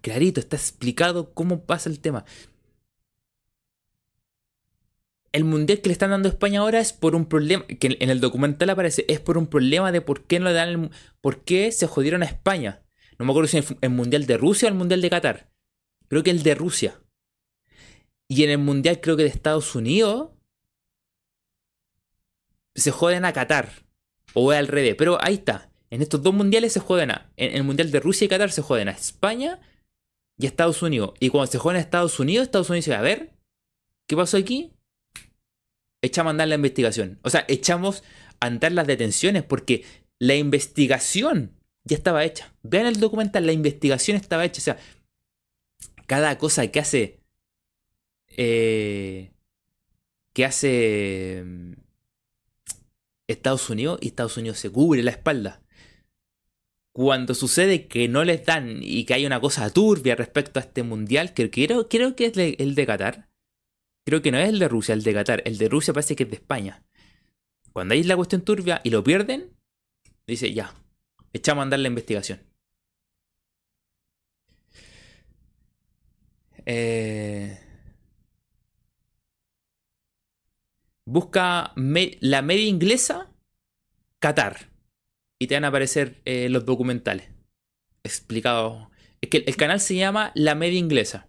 Clarito, está explicado cómo pasa el tema. El mundial que le están dando a España ahora es por un problema, que en el documental aparece, es por un problema de por qué no le dan el, por qué se jodieron a España. No me acuerdo si es el mundial de Rusia o el mundial de Qatar. Creo que el de Rusia. Y en el mundial creo que de Estados Unidos se joden a Qatar. O al revés. Pero ahí está. En estos dos mundiales se juegan a. En el mundial de Rusia y Qatar se juegan a España y Estados Unidos. Y cuando se juegan a Estados Unidos, Estados Unidos dice: A ver, ¿qué pasó aquí? Echamos a andar la investigación. O sea, echamos a andar las detenciones porque la investigación ya estaba hecha. Vean el documental, la investigación estaba hecha. O sea, cada cosa que hace. Eh, que hace. Mm, Estados Unidos y Estados Unidos se cubre la espalda cuando sucede que no les dan y que hay una cosa turbia respecto a este mundial, que creo, creo que es el de Qatar. Creo que no es el de Rusia, el de Qatar. El de Rusia parece que es de España. Cuando hay la cuestión turbia y lo pierden, dice ya, echamos a andar la investigación. Eh, busca la media inglesa Qatar. Y te van a aparecer eh, los documentales. Explicados. Es que el canal se llama La Media Inglesa.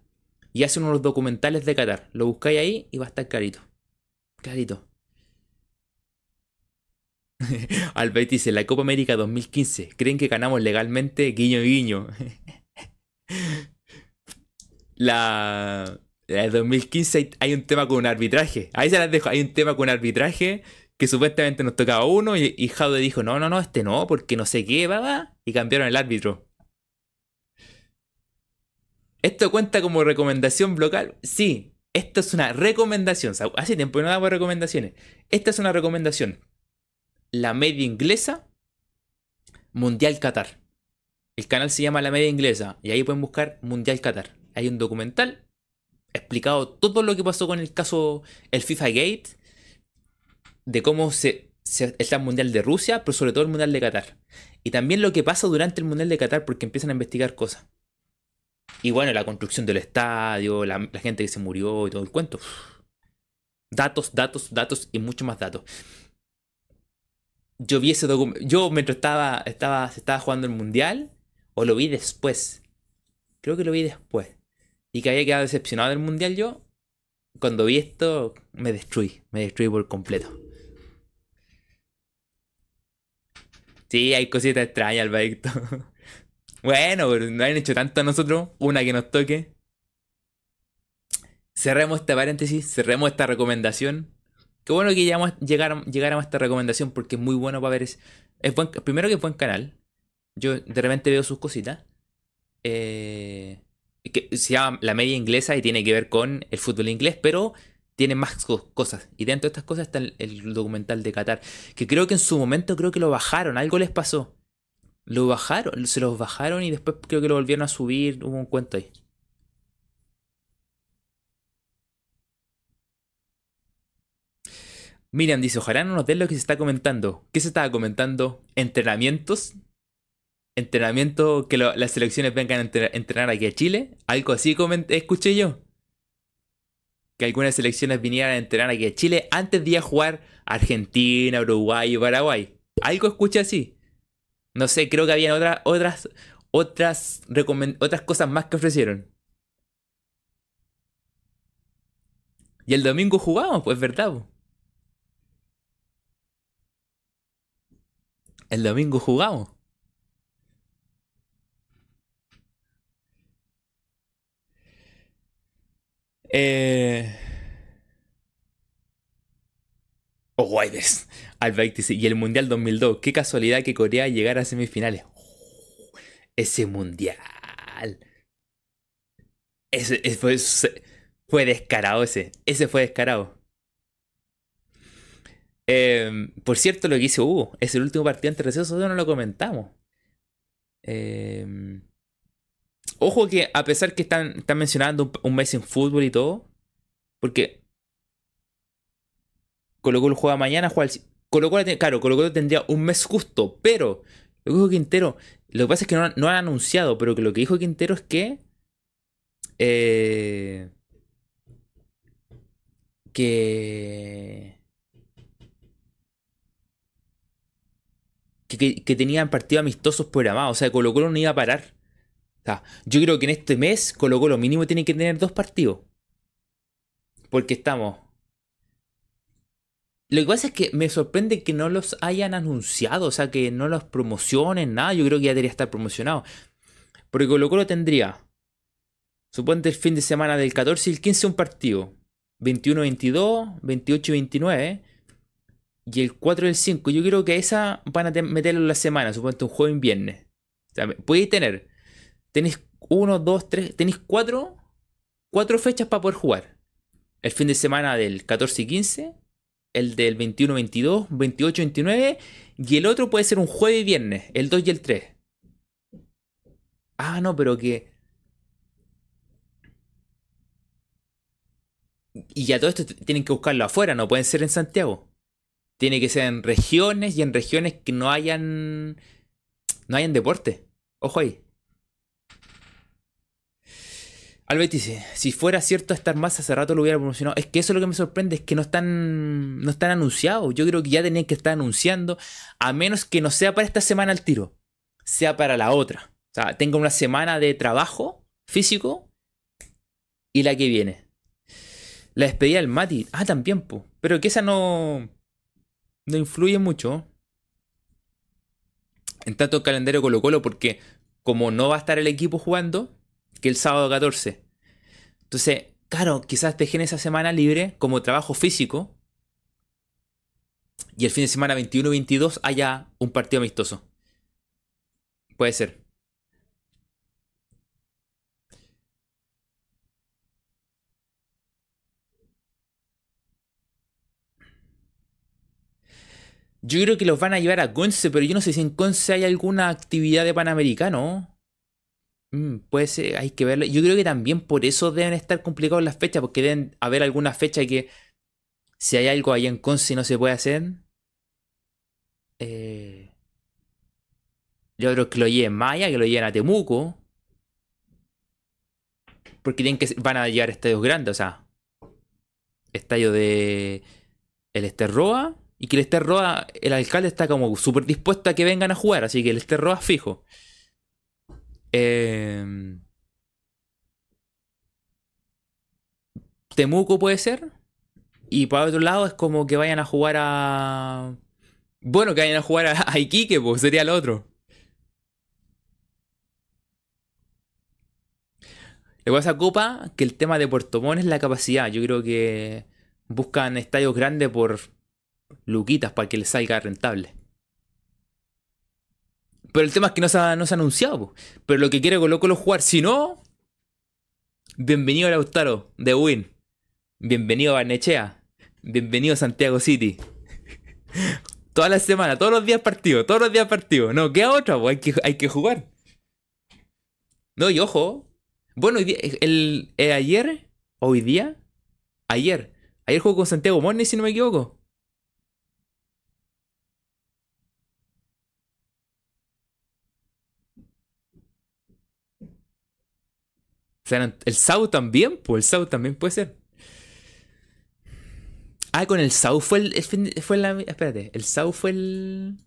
Y hace unos documentales de Qatar. Lo buscáis ahí y va a estar clarito. Clarito. *laughs* Albert dice, la Copa América 2015. ¿Creen que ganamos legalmente? Guiño, guiño. *laughs* la, la 2015 hay, un tema con un arbitraje. Ahí se las dejo. Hay un tema con arbitraje que supuestamente nos tocaba uno y, y dijo, no, no, no, este no, porque no sé qué, va, va. Y cambiaron el árbitro. ¿Esto cuenta como recomendación local? Sí, esto es una recomendación. Hace tiempo que no damos recomendaciones. Esta es una recomendación. La media inglesa, Mundial Qatar. El canal se llama La Media Inglesa y ahí pueden buscar Mundial Qatar. Hay un documental explicado todo lo que pasó con el caso, el FIFA Gate, de cómo se, está el Mundial de Rusia, pero sobre todo el Mundial de Qatar. Y también lo que pasa durante el Mundial de Qatar porque empiezan a investigar cosas. Y bueno, la construcción del estadio, la, gente que se murió y todo el cuento. Datos, datos, datos y mucho más datos. Yo vi ese documento. Yo mientras estaba, estaba, se estaba jugando el mundial, o lo vi después. Creo que lo vi después. Y que había quedado decepcionado del mundial yo. Cuando vi esto, me destruí. Me destruí por completo. Sí, hay cositas extrañas, Alberto. *laughs* Bueno, pero no han hecho tanto a nosotros. Una que nos toque. Cerremos este paréntesis, cerremos esta recomendación. Qué bueno que llegamos, llegáramos, a esta recomendación porque es muy bueno para ver. Es, primero que es buen canal. Yo de repente veo sus cositas. Eh, que se llama La Media Inglesa y tiene que ver con el fútbol inglés, pero tiene más cosas. Y dentro de estas cosas está el, el, documental de Qatar. Que creo que en su momento creo que lo bajaron, algo les pasó. Lo bajaron, se los bajaron y después creo que lo volvieron a subir. Hubo un cuento ahí. Miriam dice, ojalá no nos den lo que se está comentando. ¿Qué se estaba comentando? ¿Entrenamientos? ¿Entrenamiento que las selecciones vengan a entrenar aquí a Chile? Algo así escuché yo. Que algunas selecciones vinieran a entrenar aquí a Chile antes de ir a jugar Argentina, Uruguay y Paraguay. Algo escuché así. No sé, creo que había otras, otras, otras, otras cosas más que ofrecieron. Y el domingo jugamos, pues verdad. El domingo jugamos. Eh... Oh. Y el Mundial 2002. Qué casualidad que Corea llegara a semifinales. ese Mundial. Ese, fue, fue, descarado ese. Ese fue descarado. Em, por cierto, lo que hizo Hugo. Es el último partido entre recesos. No lo comentamos. Em, ojo que a pesar que están, están mencionando un mes en fútbol y todo. Porque Colo Colo juega mañana, juega. Colo Colo, claro, Colo Colo tendría un mes justo, pero lo que dijo Quintero, lo que pasa es que no, no han anunciado, pero que lo que dijo Quintero es que... Eh, que, que, tenían partidos amistosos programados. O sea, Colo Colo no iba a parar. O sea, yo creo que en este mes Colo Colo mínimo tiene que tener dos partidos. Porque estamos lo que pasa es que me sorprende que no los hayan anunciado, o sea, que no los promocionen, nada. Yo creo que ya debería estar promocionado. Porque Colo Colo tendría, suponte el fin de semana del 14 y el 15 un partido. 21-22, 28-29 y el 4 y el 5. Yo creo que esa van a meterlo en la semana, suponte un jueves en viernes. O sea, podéis tener, tenéis 1, 2, 3, tenéis 4, 4 fechas para poder jugar. El fin de semana del 14 y 15 el del 21-22, 28-29 y el otro puede ser un jueves y viernes, el 2 y el 3. Ah, no, pero que... Y ya todo esto tienen que buscarlo afuera, no pueden ser en Santiago. Tiene que ser en regiones y en regiones que no hayan... No hayan deporte. Ojo ahí. Albert dice, si fuera cierto estar más hace rato lo hubiera promocionado. Es que eso es lo que me sorprende, es que no están, no están anunciados. Yo creo que ya tenían que estar anunciando, a menos que no sea para esta semana al tiro, sea para la otra. O sea, tenga una semana de trabajo físico y la que viene. La despedida del Mati, ah, también, pues. Pero que esa no, no influye mucho. En tanto el calendario Colo Colo, porque como no va a estar el equipo jugando, que el sábado 14. Entonces, claro, quizás dejen esa semana libre como trabajo físico y el fin de semana 21-22 haya un partido amistoso. Puede ser. Yo creo que los van a llevar a Conce, pero yo no sé si en Conce hay alguna actividad de Panamericano. Mm, puede ser, hay que verlo. Yo creo que también por eso deben estar complicadas las fechas, porque deben haber alguna fecha que si hay algo ahí en Conce no se puede hacer. Eh, que lo lleven Maya, que lo lleven a Temuco. Porque tienen que, van a llevar estadios grandes, o sea, estadio de el Esterroa. Y que el Esterroa, el alcalde está como súper dispuesto a que vengan a jugar, así que el Esterroa fijo. Em, Temuco puede ser. Y para otro lado es como que vayan a jugar a. Bueno, que vayan a jugar a, *laughs* Iquique, pues sería el otro. Luego esa copa, que el tema de Puerto Montt es la capacidad. Yo creo que buscan estadios grandes por luquitas para que les salga rentable. Pero el tema es que no se ha, anunciado. Pero lo que quiere Colo Colo jugar, si no, bienvenido a Lautaro de Win. Bienvenido a Barnechea. Bienvenido a Santiago City. Toda la semana, todos los días partido, todos los días partido. No, queda otra, hay que, hay que jugar. No, y ojo. Bueno, el, el, ayer, hoy día, ayer, ayer jugó con Santiago Morni, si no me equivoco. Sea, el SAU también, pues el SAU también puede ser. Ah, con el SAU fue el, fue la. Espérate, el SAU fue el.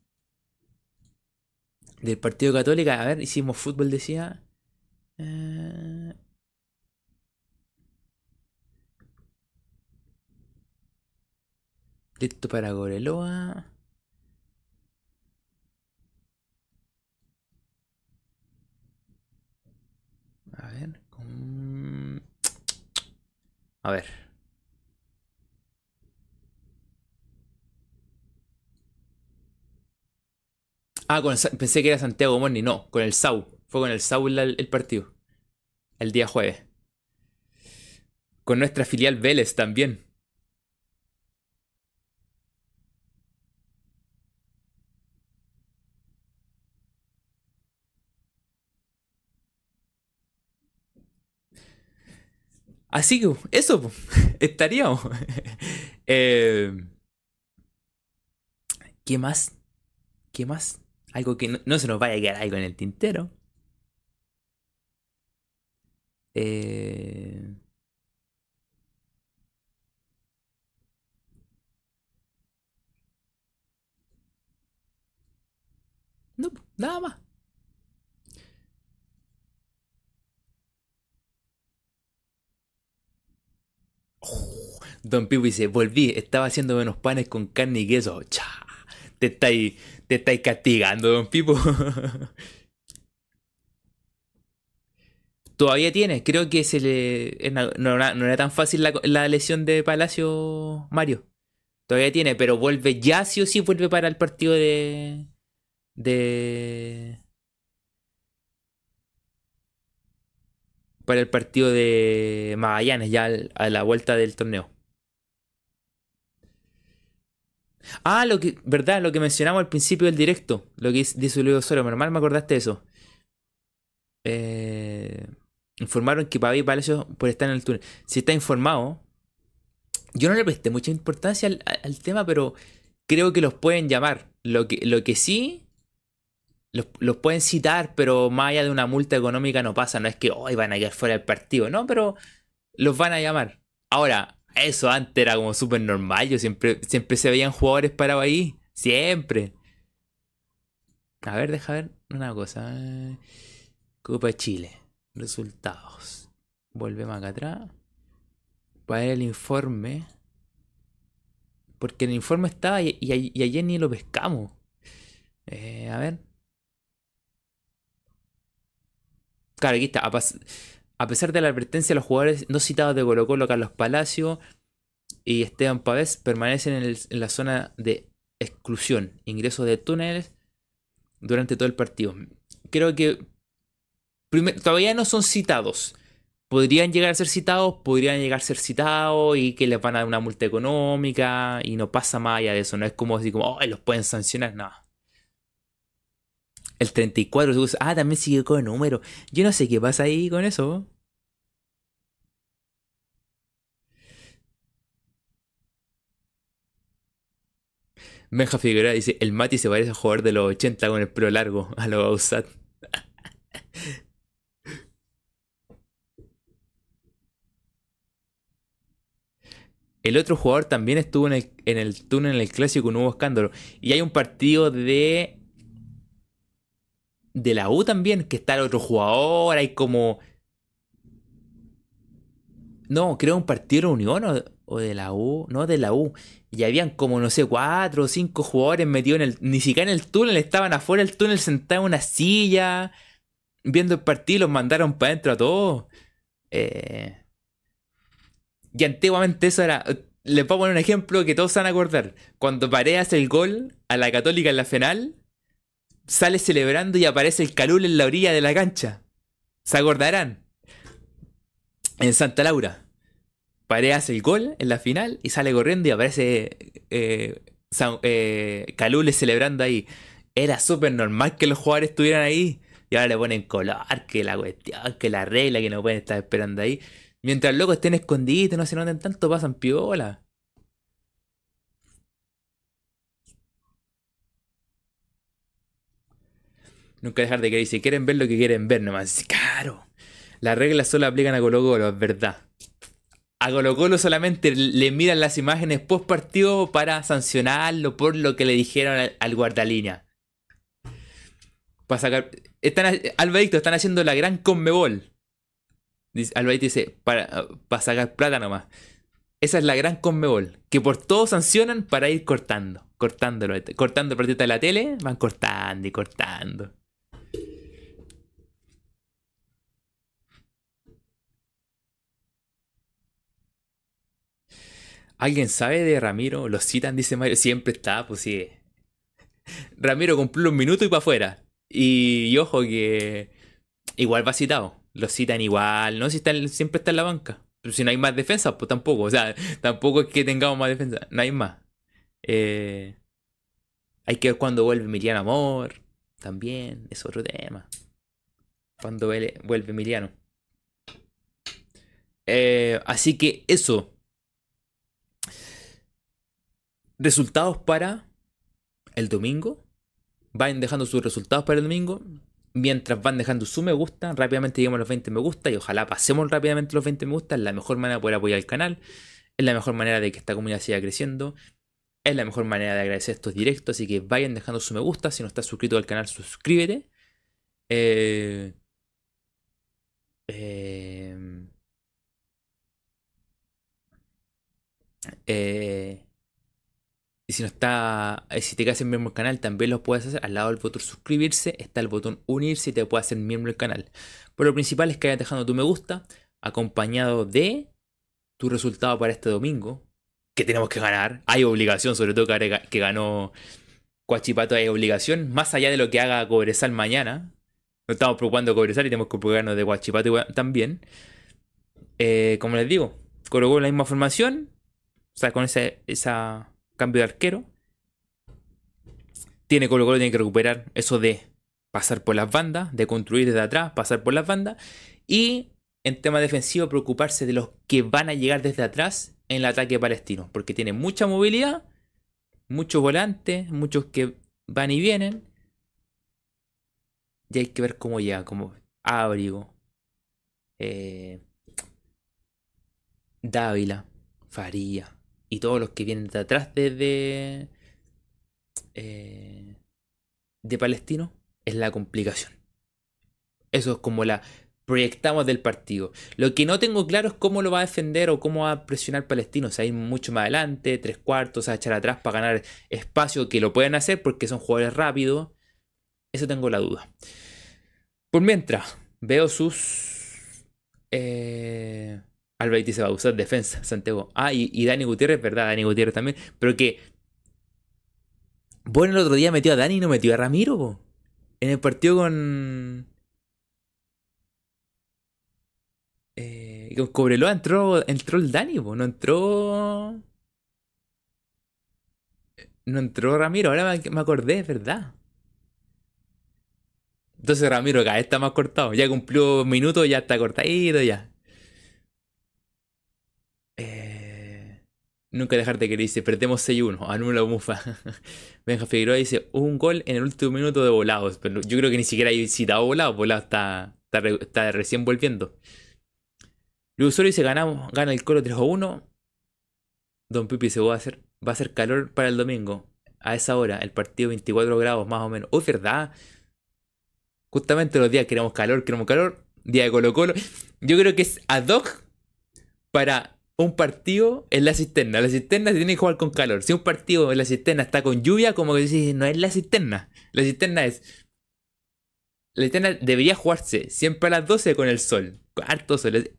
Del Partido Católico. A ver, hicimos fútbol, decía. Eh, listo para Goreloa. A ver. A ver. Ah, pensé que era Santiago Morni. No, con el SAU. Fue con el SAU el, partido. El día jueves. Con nuestra filial Vélez también. Así que eso, *laughs* estaríamos. *laughs* Eh, ¿Qué más? ¿Qué más? Algo que no, se nos vaya a quedar algo en el tintero. Eh, no, nada más. Don Pipo dice, volví, estaba haciendo unos panes con carne y queso. Cha, te estáis, te castigando, Don Pipo. *laughs* Todavía tiene, creo que se le. No, era tan fácil la, lesión de Palacio Mario. Todavía tiene, pero vuelve ya sí o sí vuelve para el partido de. de. Para el partido de Magallanes, ya a la vuelta del torneo. Ah, lo que, verdad, lo que mencionamos al principio del directo, lo que dice Luis Osorio, normal me acordaste de eso. Eh, informaron que Pavi Palacio por estar en el túnel. Si está informado, yo no le presté mucha importancia al, tema, pero creo que los pueden llamar. Lo que, lo que sí los, pueden citar, pero más allá de una multa económica no pasa. No es que hoy van a quedar fuera del partido, no, pero los van a llamar. Ahora, eso antes era como súper normal. Yo siempre, siempre se veían jugadores parados ahí. Siempre. A ver, deja ver una cosa. Copa Chile. Resultados. Volvemos acá atrás. Para ver el informe. Porque el informe estaba y, y ayer ni lo pescamos. Eh, a ver. Claro, aquí está. A, pesar de la advertencia, los jugadores no citados de Colo Colo, Carlos Palacio y Esteban Pavés permanecen en, la zona de exclusión, ingreso de túneles durante todo el partido. Creo que todavía no son citados. Podrían llegar a ser citados, podrían llegar a ser citados y que les van a dar una multa económica y no pasa más allá de eso. No es como así como, oh, los pueden sancionar, no. El 34 Ah, también sigue con el número. Yo no sé qué pasa ahí con eso. Benja Figueroa dice, el Mati se parece a jugador de los 80 con el pelo largo, a lo Bausat. *laughs* El otro jugador también estuvo en el, en el túnel en el clásico, no hubo escándalo. Y hay un partido de de la U también, que está el otro jugador, hay como... No, creo un partido de Unión o, de la U, no de la U. Y habían como, no sé, cuatro o cinco jugadores metidos en el... Ni siquiera en el túnel, estaban afuera del túnel sentados en una silla, viendo el partido, los mandaron para adentro a todos. Eh... Y antiguamente eso era... Les voy a poner un ejemplo que todos van a acordar. Cuando Paredes el gol a la Católica en la final, sale celebrando y aparece el Calul en la orilla de la cancha. ¿Se acordarán? En Santa Laura. Hace el gol en la final y sale corriendo y aparece eh, eh Calule celebrando ahí. Era súper normal que los jugadores estuvieran ahí. Y ahora le ponen color, que la cuestión, que la regla, que no pueden estar esperando ahí. Mientras locos estén escondidos, no se noten tanto, pasan piola. Nunca dejar de querer. Si quieren ver lo que quieren ver nomás. Claro. Las reglas solo aplican a Colo Colo, es verdad. A Colo Colo solamente le miran las imágenes post partido para sancionarlo por lo que le dijeron al, guardalínea. Para sacar. Están, están haciendo la gran conmebol. Albaito dice, para, para sacar plata nomás. Esa es la gran conmebol. Que por todo sancionan para ir cortando. Cortándolo. Cortando el partido de la tele, van cortando y cortando. ¿Alguien sabe de Ramiro? Lo citan, dice Mario. Siempre está, pues sí. Ramiro cumplió un minuto y para afuera. Y, ojo que igual va citado. Lo citan igual, ¿no? Si está, siempre está en la banca. Pero si no hay más defensa, pues tampoco. O sea, tampoco es que tengamos más defensa. No hay más. Eh, hay que ver cuando vuelve Emiliano Amor. También es otro tema. Cuando vuelve, vuelve Emiliano. Eh, así que eso. Resultados para el domingo. Vayan dejando sus resultados para el domingo. Mientras van dejando su me gusta, rápidamente llegamos a los 20 me gusta y ojalá pasemos rápidamente los 20 me gusta. Es la mejor manera de poder apoyar el canal. Es la mejor manera de que esta comunidad siga creciendo. Es la mejor manera de agradecer estos directos. Así que vayan dejando su me gusta. Si no estás suscrito al canal, suscríbete. Eh, eh, eh, y si no está, eh, si te quedas miembro del canal, también lo puedes hacer. Al lado del botón suscribirse está el botón unirse y te puedes hacer miembro del canal. Pero lo principal es que vayas dejando tu me gusta, acompañado de tu resultado para este domingo, que tenemos que ganar. Hay obligación, sobre todo que, ganó Cuachipato, hay obligación, más allá de lo que haga Cobresal mañana. No estamos preocupando de Cobresal y tenemos que preocuparnos de Cuachipato también. Eh, como les digo, colocó la misma formación, o sea, con esa cambio de arquero. Tiene Colo Colo, tiene que recuperar eso de pasar por las bandas, de construir desde atrás, pasar por las bandas. Y en tema defensivo, preocuparse de los que van a llegar desde atrás en el ataque palestino. Porque tiene mucha movilidad, muchos volantes, muchos que van y vienen. Y hay que ver cómo llega, como Ábrigo, eh, Dávila, Faría y todos los que vienen de atrás de, eh, de Palestino es la complicación. Eso es como la proyectamos del partido. Lo que no tengo claro es cómo lo va a defender o cómo va a presionar Palestino. O sea, hay mucho más adelante, tres cuartos, a echar atrás para ganar espacio, que lo pueden hacer porque son jugadores rápidos. Eso tengo la duda. Por mientras, veo sus... Eh, se va a usar defensa, Santiago. Ah, y, Dani Gutiérrez, verdad, Dani Gutiérrez también. Pero que... Bueno, el otro día metió a Dani y no metió a Ramiro. En el partido con... Eh, con Cobreloa entró, entró el Dani, no entró... No entró Ramiro, ahora me, me acordé, es verdad. Entonces Ramiro cada vez está más cortado. Ya cumplió minutos, ya está cortadito, ya. Eh, nunca dejarte que dice, perdemos 6-1, anula Mufa. *laughs* Benja Figueroa dice, un gol en el último minuto de volados. Pero yo creo que ni siquiera hay citado volado, volado está, está, recién volviendo. Luis Osorio dice, ganamos, gana el coro 3-1. Don Pipi se va a hacer, va a hacer calor para el domingo. A esa hora, el partido 24 grados más o menos. Oh, ¿verdad? Justamente los días queremos calor, queremos calor. Día de Colo Colo. Yo creo que es ad hoc para un partido en la cisterna. La cisterna se tiene que jugar con calor. Si un partido en la cisterna está con lluvia, como que decís, no es la cisterna. La cisterna es. La cisterna debería jugarse siempre a las 12 con el sol. Con harto sol.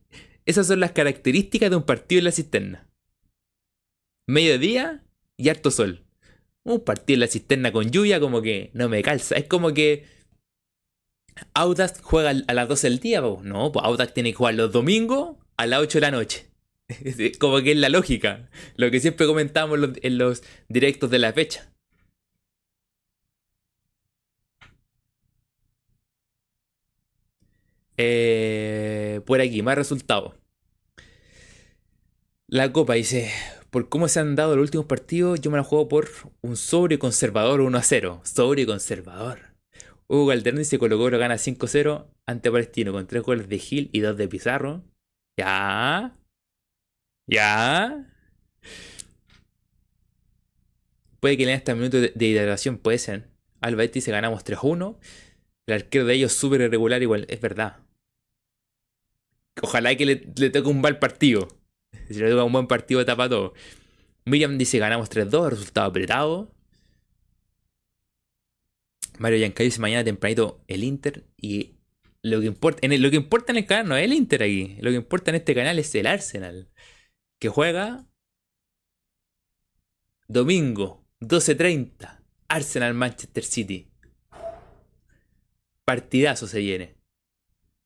Esas son las características de un partido en la cisterna. Mediodía y harto sol. Un partido en la cisterna con lluvia, como que no me calza. Es como que Audax juega a las 12 del día, no, pues Audax tiene que jugar los domingos a las 8 de la noche. *laughs* Como que es la lógica. Lo que siempre comentamos en los directos de la fecha. Eh, por aquí, más resultados. La Copa dice, por cómo se han dado los últimos partidos, yo me la juego por un sobre conservador 1 a 0. Sobre conservador. Hugo Calderón se colocó gana 5-0 ante Palestino con 3 goles de Gil y 2 de Pizarro. Ya. Ya. Puede que le den hasta minutos de, hidratación, puede ser. Alba dice ganamos 3-1. El arquero de ellos súper irregular igual, es verdad. Ojalá que le, toque un mal partido. Si le toca un buen partido, tapa todo. Miriam dice ganamos 3-2, resultado apretado. Mario Yancay dice mañana tempranito el Inter y lo que importa en lo que importa en el canal no es el Inter aquí, lo que importa en este canal es el Arsenal que juega domingo 12:30 Arsenal Manchester City. Partidazo se viene.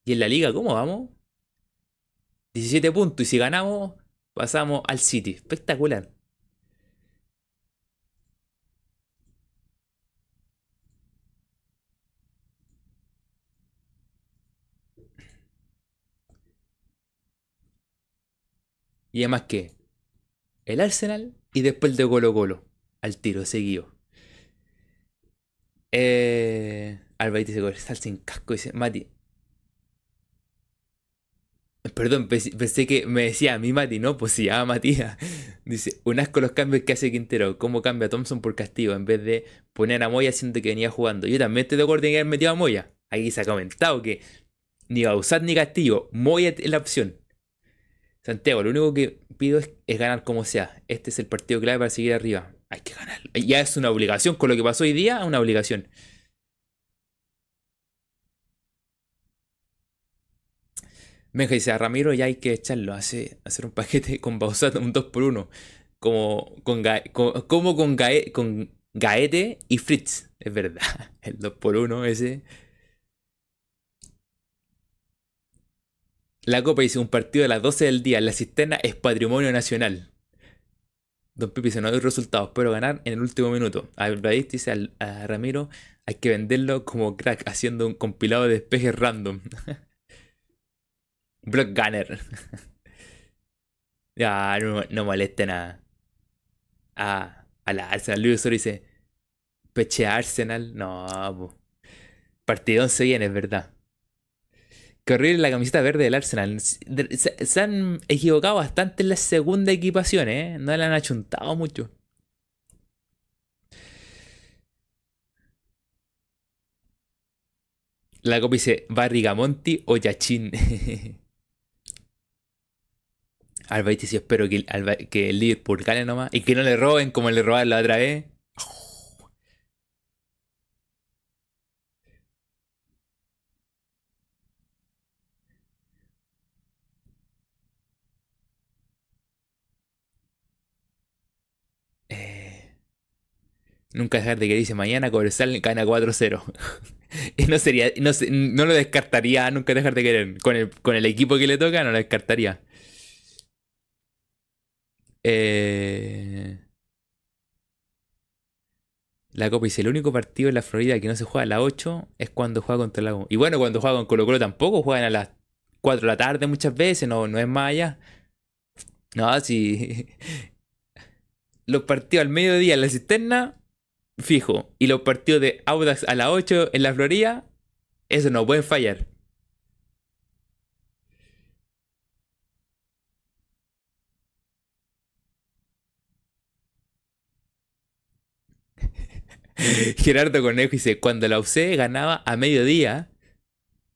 ¿Y en la liga cómo vamos? 17 puntos y si ganamos pasamos al City. Espectacular. Y además que el Arsenal y después el de Colo Colo. Al tiro, seguido. Eh, Alba se está sin casco. Dice, Mati. Perdón, pensé que me decía a mí Mati, no, pues sí, a Matías. *laughs* Dice, un asco los cambios que hace Quintero. ¿Cómo cambia Thompson por castigo? En vez de poner a Moya siendo que venía jugando. Yo también estoy de acuerdo en que haber metido a Moya. Aquí se ha comentado que ni va a usar ni castigo. Moya es la opción. Santiago, lo único que pido es, ganar como sea. Este es el partido clave para seguir arriba. Hay que ganar. Ya es una obligación. Con lo que pasó hoy día, una obligación. Venga, dice a Ramiro ya hay que echarlo. Hace, hacer un paquete *laughs* con Bausat, un 2x1. Como con, como con, con Gaete y Fritz. Es verdad. *laughs* El 2x1 ese. La Copa dice un partido a las 12 del día la cisterna es patrimonio nacional. Don Pipi dice, no hay resultados, pero ganar en el último minuto. A dice a Ramiro, hay que venderlo como crack, haciendo un compilado de despejes random. *laughs* Block Gunner. *laughs* ya, no, no molesten a, a, la Arsenal. Luis dice, peche Arsenal. No, Partidón se viene, es verdad. Qué horrible la camiseta verde del Arsenal. Se, han equivocado bastante en la segunda equipación, ¿eh? No la han achuntado mucho. La copia dice Barrigamonti o Yachin. *laughs* Alba dice, espero que, que el Liverpool gane nomás y que no le roben como le robaron la otra vez. Nunca dejar de que dice mañana Cobresal gana 4-0. *laughs* y no sería, no, no, lo descartaría nunca dejar de querer. Con el, con el equipo que le toca, no lo descartaría. Eh... La Copa dice, el único partido en la Florida que no se juega a las 8 es cuando juega contra el Lago. Y bueno, cuando juega con Colo Colo tampoco juegan a las 4 de la tarde muchas veces, no, no es más allá. No, si... *laughs* Los partidos al mediodía en la cisterna fijo. Y los partidos de Audax a las 8 en la Florida, eso no pueden fallar. *laughs* Gerardo Conejo dice, cuando la UC ganaba a mediodía,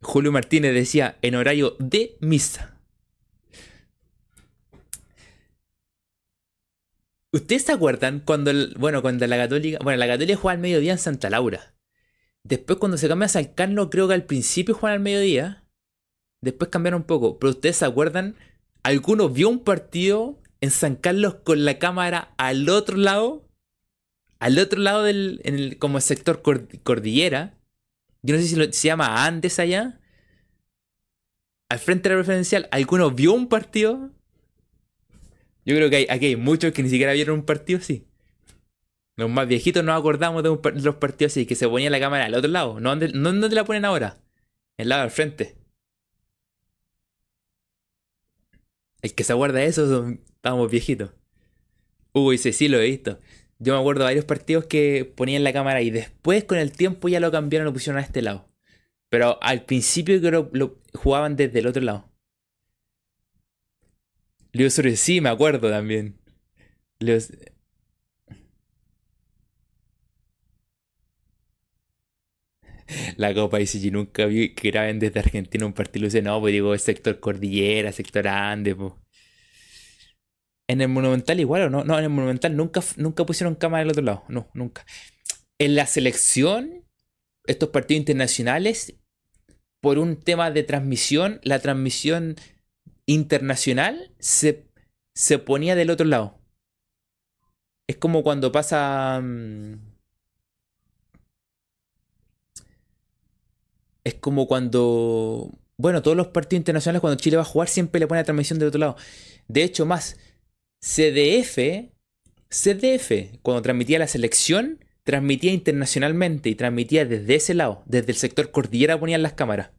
Julio Martínez decía en horario de misa. ¿Ustedes se acuerdan cuando, bueno, cuando la Católica, bueno, la Católica jugaba al mediodía en Santa Laura? Después cuando se cambia a San Carlos, creo que al principio jugaban al mediodía. Después cambiaron un poco. Pero ustedes se acuerdan, ¿alguno vio un partido en San Carlos con la cámara al otro lado? Al otro lado del, en el, como sector cordillera. Yo no sé si se llama Andes allá. Al frente de la referencial, ¿alguno vio un partido? Yo creo que hay, aquí hay muchos que ni siquiera vieron un partido así. Los más viejitos nos acordamos de, los partidos así, que se ponía la cámara al otro lado. No donde, no la ponen ahora. El lado al frente. El que se acuerda de eso, estábamos viejitos. Hugo dice, sí, lo he visto. Yo me acuerdo de varios partidos que ponían la cámara y después con el tiempo ya lo cambiaron lo pusieron a este lado. Pero al principio creo lo jugaban desde el otro lado. Leo sí, me acuerdo también. La Copa yo nunca vi que graben desde Argentina un partido. Dice, no, pues digo, sector cordillera, sector Ande, pues. En el Monumental igual, ¿o no? No, en el Monumental nunca, nunca pusieron cámara del otro lado. No, nunca. En la selección, estos partidos internacionales, por un tema de transmisión, la transmisión internacional se, se ponía del otro lado. Es como cuando pasa... Mm, es como cuando... Bueno, todos los partidos internacionales cuando Chile va a jugar siempre le pone la transmisión del otro lado. De hecho, más, CDF, CDF, cuando transmitía la selección, transmitía internacionalmente y transmitía desde ese lado, desde el sector cordillera ponían las cámaras.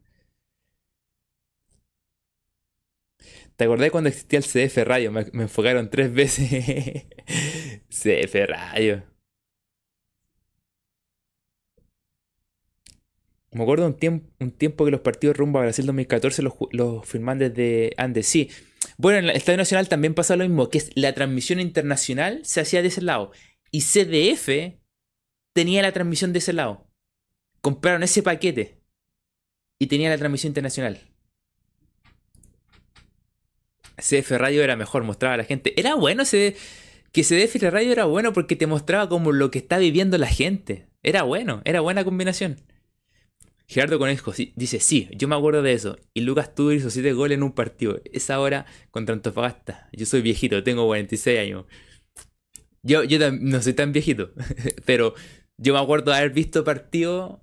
¿Te acordás cuando existía el CDF Radio? Me, enfocaron tres veces. *laughs* CDF Radio. Me acuerdo un, tiempo, que los partidos rumbo a Brasil 2014 los, los desde Andes. Sí. Bueno, en el Estadio Nacional también pasa lo mismo, que es la transmisión internacional se hacía de ese lado. Y CDF tenía la transmisión de ese lado. Compraron ese paquete y tenía la transmisión internacional. CF Radio era mejor, mostraba a la gente. Era bueno ese, que CDF Radio era bueno porque te mostraba como lo que está viviendo la gente. Era bueno, era buena combinación. Gerardo Conejo dice, sí, yo me acuerdo de eso. Y Lucas Tudor hizo 7 goles en un partido. Esa hora contra Antofagasta. Yo soy viejito, tengo 46 años. Yo, yo no soy tan viejito, *laughs* pero yo me acuerdo de haber visto partidos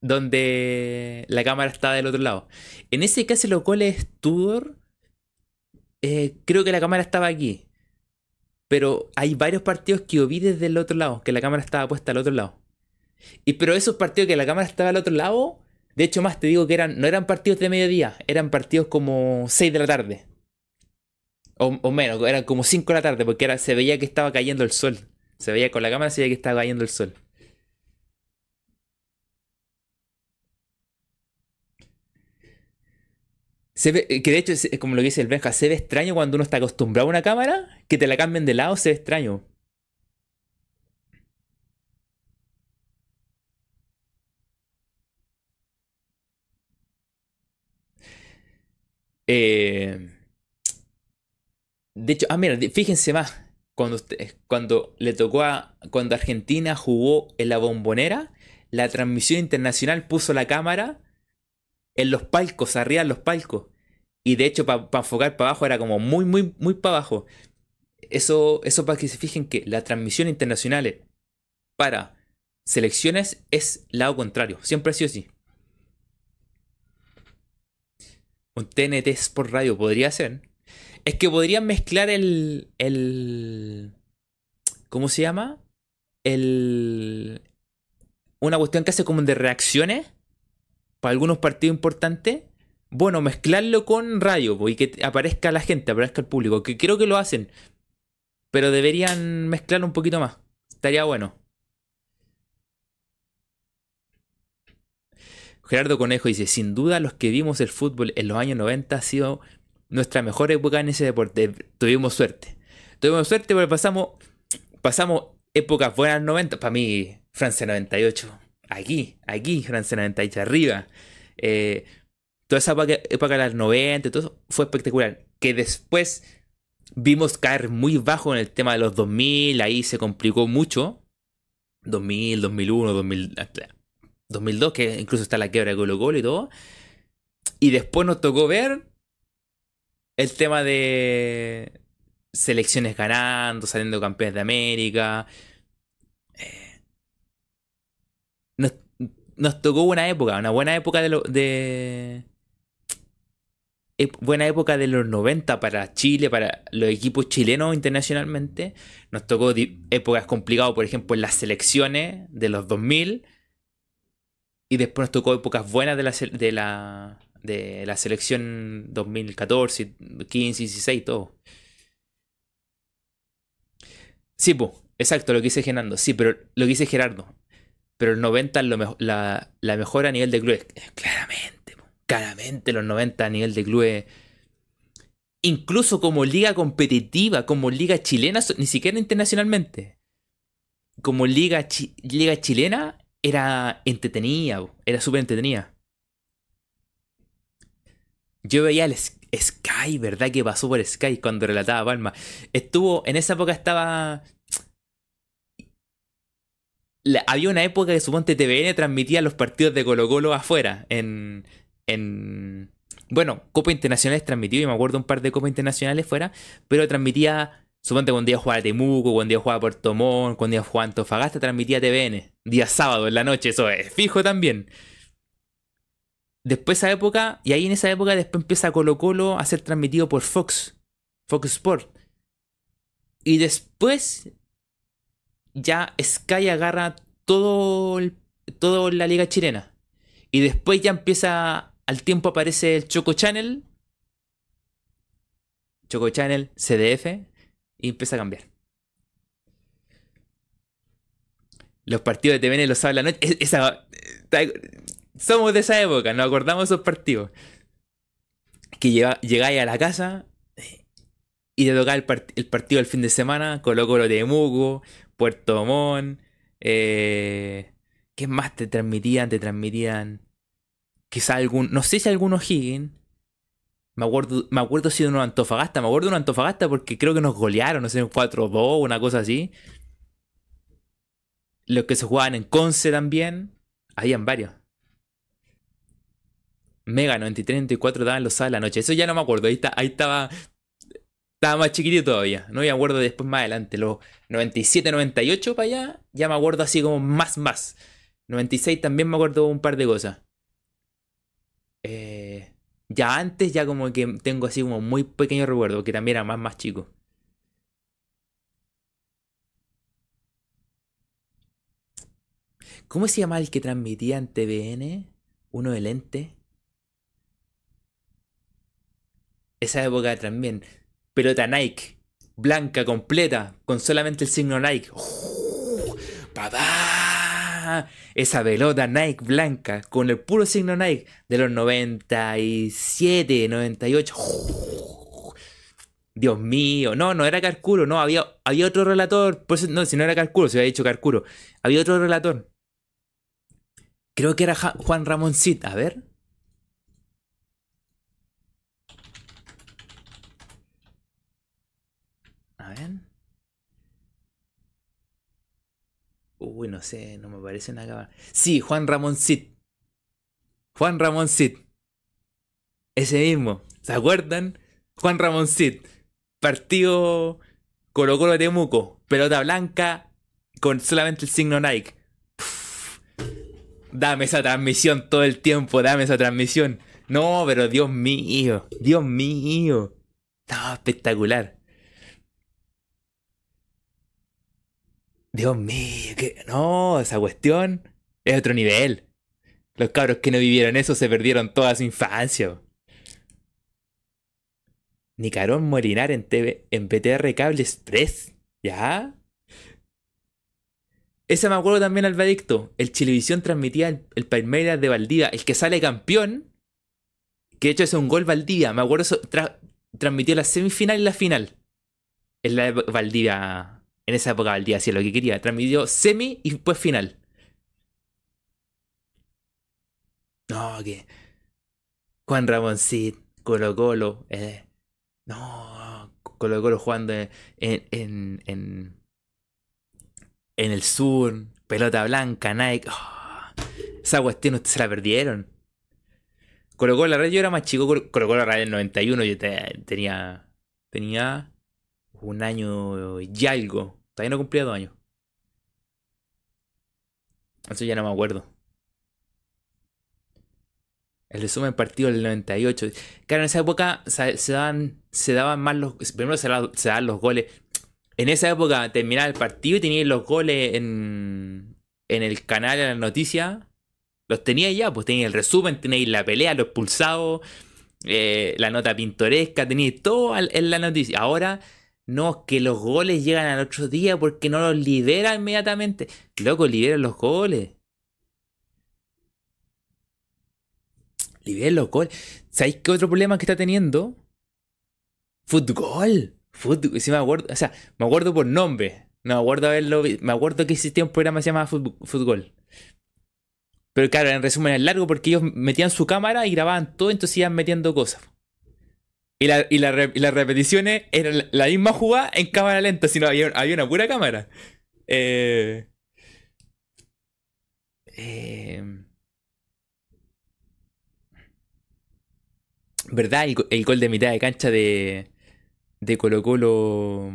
donde la cámara estaba del otro lado. En ese caso los goles Tudor eh, creo que la cámara estaba aquí. Pero hay varios partidos que yo vi desde el otro lado, que la cámara estaba puesta al otro lado. Y pero esos partidos que la cámara estaba al otro lado, de hecho más te digo que eran, no eran partidos de mediodía, eran partidos como 6 de la tarde. O, menos, eran como 5 de la tarde, porque era, se veía que estaba cayendo el sol. Se veía con la cámara, se veía que estaba cayendo el sol. Se ve, que de hecho, es como lo que dice el Benja, se ve extraño cuando uno está acostumbrado a una cámara, que te la cambien de lado, se ve extraño. Eh, de hecho, ah, mira, fíjense más. Cuando, cuando le tocó a. Cuando Argentina jugó en la bombonera, la transmisión internacional puso la cámara en los palcos, arriba en los palcos. Y de hecho, para enfocar para abajo era como muy, muy, muy para abajo. Eso, eso para que se fijen que la transmisión internacional para selecciones es lado contrario. Siempre ha sido así. Un TNT Sport Radio podría ser. Es que podrían mezclar el. el ¿Cómo se llama? El. Una cuestión que hace como de reacciones. Para algunos partidos importantes. Bueno, mezclarlo con radio. Y que aparezca la gente, aparezca el público. Que creo que lo hacen. Pero deberían mezclarlo un poquito más. Estaría bueno. Gerardo Conejo dice, sin duda los que vimos el fútbol en los años 90 ha sido nuestra mejor época en ese deporte. Tuvimos suerte. Tuvimos suerte porque pasamos, pasamos épocas buenas 90. Para mí, Francia 98. Aquí, aquí, Francia 98, arriba. Eh, toda esa época, de los 90, todo eso fue espectacular. Que después vimos caer muy bajo en el tema de los 2000, ahí se complicó mucho. 2000, 2001, 2000, 2002, que incluso está la quiebra de Colo Colo y todo. Y después nos tocó ver el tema de selecciones ganando, saliendo campeones de América. Eh, nos, tocó una época, una buena época de, lo, de buena época de los 90 para Chile, para los equipos chilenos internacionalmente. Nos tocó épocas complicadas, por ejemplo, en las selecciones de los 2000 y después nos tocó épocas buenas de la, de la, de la selección 2014, 15, 16, todo. Sí, pues, exacto, lo que dice Gerardo. Sí, pero lo que dice Gerardo. Pero el 90 es lo la, la mejor a nivel de clubes. Claramente, claramente los 90 a nivel de clubes. Incluso como liga competitiva, como liga chilena, ni siquiera internacionalmente. Como liga, liga chilena, era entretenida, era súper entretenida. Yo veía el Sky, ¿verdad? Que pasó por Sky cuando relataba Palma. Estuvo, en esa época estaba... había una época que suponte TVN transmitía los partidos de Colo Colo afuera, en... en bueno, Copa Internacionales transmitió, y me acuerdo un par de Copas Internacionales fuera, pero transmitía Suponte cuando día jugaba Temuco, cuando día jugaba Puerto Montt, cuando día jugaba Antofagasta, transmitía TVN. Día sábado en la noche, eso es fijo también. Después esa época, y ahí en esa época después empieza Colo Colo a ser transmitido por Fox, Fox Sport. Y después ya Sky agarra todo, la liga chilena. Y después ya empieza, al tiempo aparece el Choco Channel. Choco Channel, CDF, y empieza a cambiar. Los partidos de TVN los sabe la noche. Esa, somos de esa época, nos acordamos de esos partidos. Que llegáis a la casa y te tocaba el, partido del fin de semana, Colo Colo de Mugo, Puerto Montt. Eh, ¿Qué más te transmitían? Te transmitían. Quizá algún. No sé si algún O'Higgins. Me acuerdo, me acuerdo si de un Antofagasta, me acuerdo de un Antofagasta porque creo que nos golearon, no sé, un 4-2, una cosa así. Los que se jugaban en Conce también, habían varios. Mega 93, 94 daban los sábados de la noche. Eso ya no me acuerdo. Ahí, ahí estaba. Estaba más chiquitito todavía. No me acuerdo después más adelante. Los 97, 98 para allá. Ya me acuerdo así como más, más. 96 también me acuerdo un par de cosas. Eh, ya antes, ya como que tengo así como muy pequeño recuerdo, que también era más, más chico. ¿Cómo se llama el que transmitía en TVN? Uno de lente. Esa época también. Pelota Nike. Blanca, completa. Con solamente el signo Nike. ¡Oh! ¡Papá! Esa pelota Nike blanca con el puro signo Nike de los 97, 98. Dios mío, no, no era Carcuro, no, había, había otro relator. no, si no era Carcuro, se había dicho Carcuro. Había otro relator. Creo que era Juan Ramón Cid. A ver. A ver. Uy, no sé, no me parece una. Sí, Juan Ramón Cid. Juan Ramón Cid. Ese mismo. ¿Se acuerdan? Juan Ramón Cid. Partido Colo Colo Temuco. Pelota blanca con solamente el signo Nike. dame esa transmisión todo el tiempo, dame esa transmisión. No, pero Dios mío, Dios mío. No, espectacular. Dios mío, que no, esa cuestión es otro nivel. Los cabros que no vivieron eso se perdieron toda su infancia. Nicarón Morinar en, TV, en PTR Cable Express. ¿Ya? Ese me acuerdo también, Alvadicto. El Chilevisión transmitía el, el Palmeiras de Valdivia. El que sale campeón. Que de hecho es un gol Valdivia. Me acuerdo, transmitió la semifinal y la final. En la de Valdivia en esa época al día hacía lo que quería. Transmitió semi y después final. No, que. Juan Ramoncit, Colo Colo. Eh, no, Colo Colo jugando en, en, en, en el sur. Pelota blanca, Nike. Oh, esa cuestión ustedes se la perdieron. Colo Colo la red yo era más chico. Colo Colo la red del 91 yo tenía. Tenía un año y algo. Todavía no cumplía dos años. Eso ya no me acuerdo. El resumen partido del 98. Claro, en esa época se, daban, se daban más los. Primero se, daban los goles. En esa época terminaba el partido y teníais los goles en, en el canal, en la noticia. Los tenía ya, pues teníais el resumen, teníais la pelea, los expulsados, eh, la nota pintoresca, teníais todo en la noticia. Ahora no, que los goles llegan al otro día porque no los libera inmediatamente. Loco, libera los goles. Libera los goles. ¿Sabéis qué otro problema que está teniendo? Fútbol. Fútbol. Si me acuerdo, o sea, me acuerdo por nombre. No me acuerdo haberlo Me acuerdo que existía un programa que se llamaba Fútbol. Pero claro, en resumen es largo porque ellos metían su cámara y grababan todo, entonces iban metiendo cosas. Y, la, y, las repeticiones eran la misma jugada en cámara lenta, sino había, había una pura cámara. Eh, eh, ¿Verdad? El, gol de mitad de cancha de, de Colo Colo.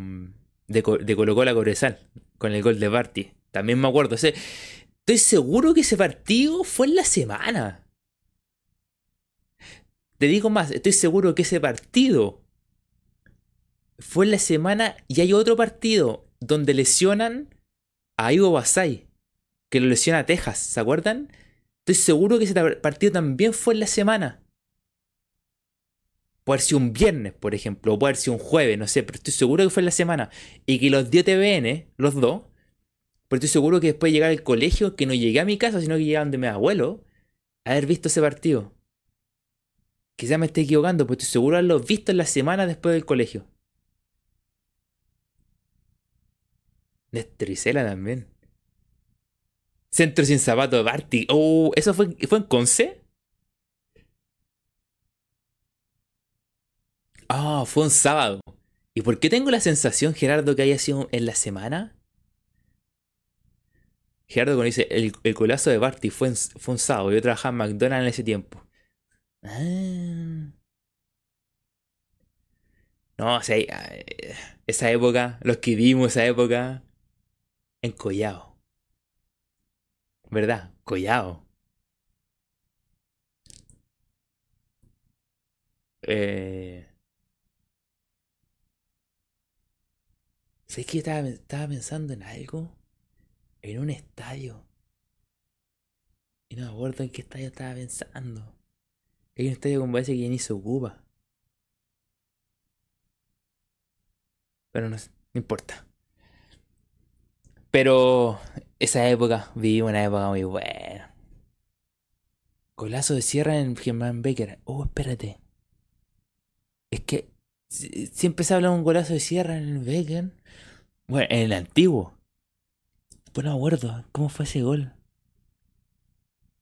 De, de Colo Colo a Cobresal. Con el gol de Barty. También me acuerdo. estoy seguro que ese partido fue en la semana. Te digo más, estoy seguro que ese partido fue en la semana y hay otro partido donde lesionan a Ivo Basay, que lo lesiona a Texas, ¿se acuerdan? Estoy seguro que ese partido también fue en la semana. Puede ser un viernes, por ejemplo, o puede ser un jueves, no sé, pero estoy seguro que fue en la semana. Y que los dio TVN, los dos, pero estoy seguro que después de llegar al colegio, que no llegué a mi casa, sino que llegué a donde mi abuelo, haber visto ese partido. Quizá me esté equivocando, pero estoy seguro de haberlo visto en la semana después del colegio. Néstor también. Centro sin zapato de Barty. Oh, ¿eso fue, fue en Conce? Ah, fue un sábado. ¿Y por qué tengo la sensación, Gerardo, que haya sido en la semana? Gerardo cuando dice, el, el colazo de Barty fue, fue un sábado. Yo trabajaba en McDonald's en ese tiempo. Ah. No, o sea, esa época, los que vimos esa época, en Collao. ¿Verdad? Collao. Eh... ¿Sabes que estaba pensando en algo? En un estadio. Y no me acuerdo en qué estadio estaba pensando. Hay un estadio con base que ya ni se ocupa. Pero no, no importa. Pero esa época, viví una época muy buena. Golazo de sierra en Germán Becker. Oh, espérate. Es que siempre se habla de un golazo de sierra en el Becker. Bueno, en el antiguo. Pues no acuerdo. ¿Cómo fue ese gol?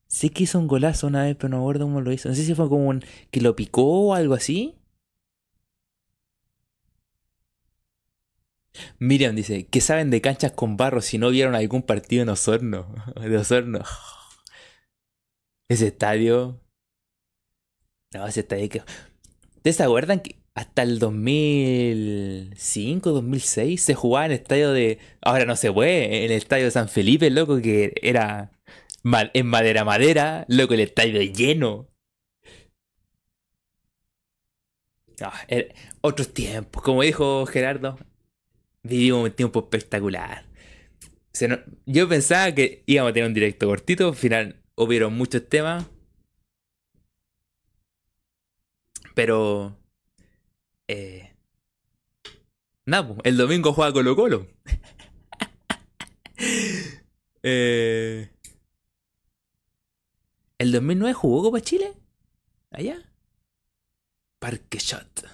Sé que hizo un golazo una vez, pero no me acuerdo cómo lo hizo. No sé si fue como un. que lo picó o algo así. Miriam dice, ¿qué saben de canchas con barro si no vieron algún partido en Osorno? *laughs* De Osorno. *laughs* Ese estadio. No, ese estadio que. ¿Ustedes se acuerdan que hasta el 2005, 2006 se jugaba en el estadio de. Ahora no se puede, en el estadio de San Felipe, loco, que era en madera madera, loco, el estadio lleno. Ah, otros tiempos, como dijo Gerardo, vivimos un tiempo espectacular. yo pensaba que íbamos a tener un directo cortito, al final hubieron muchos temas. Pero... Eh, nada, el domingo juega Colo Colo. *laughs* eh, ¿El 2009 jugó Copa Chile? ¿Allá? Parque Shot.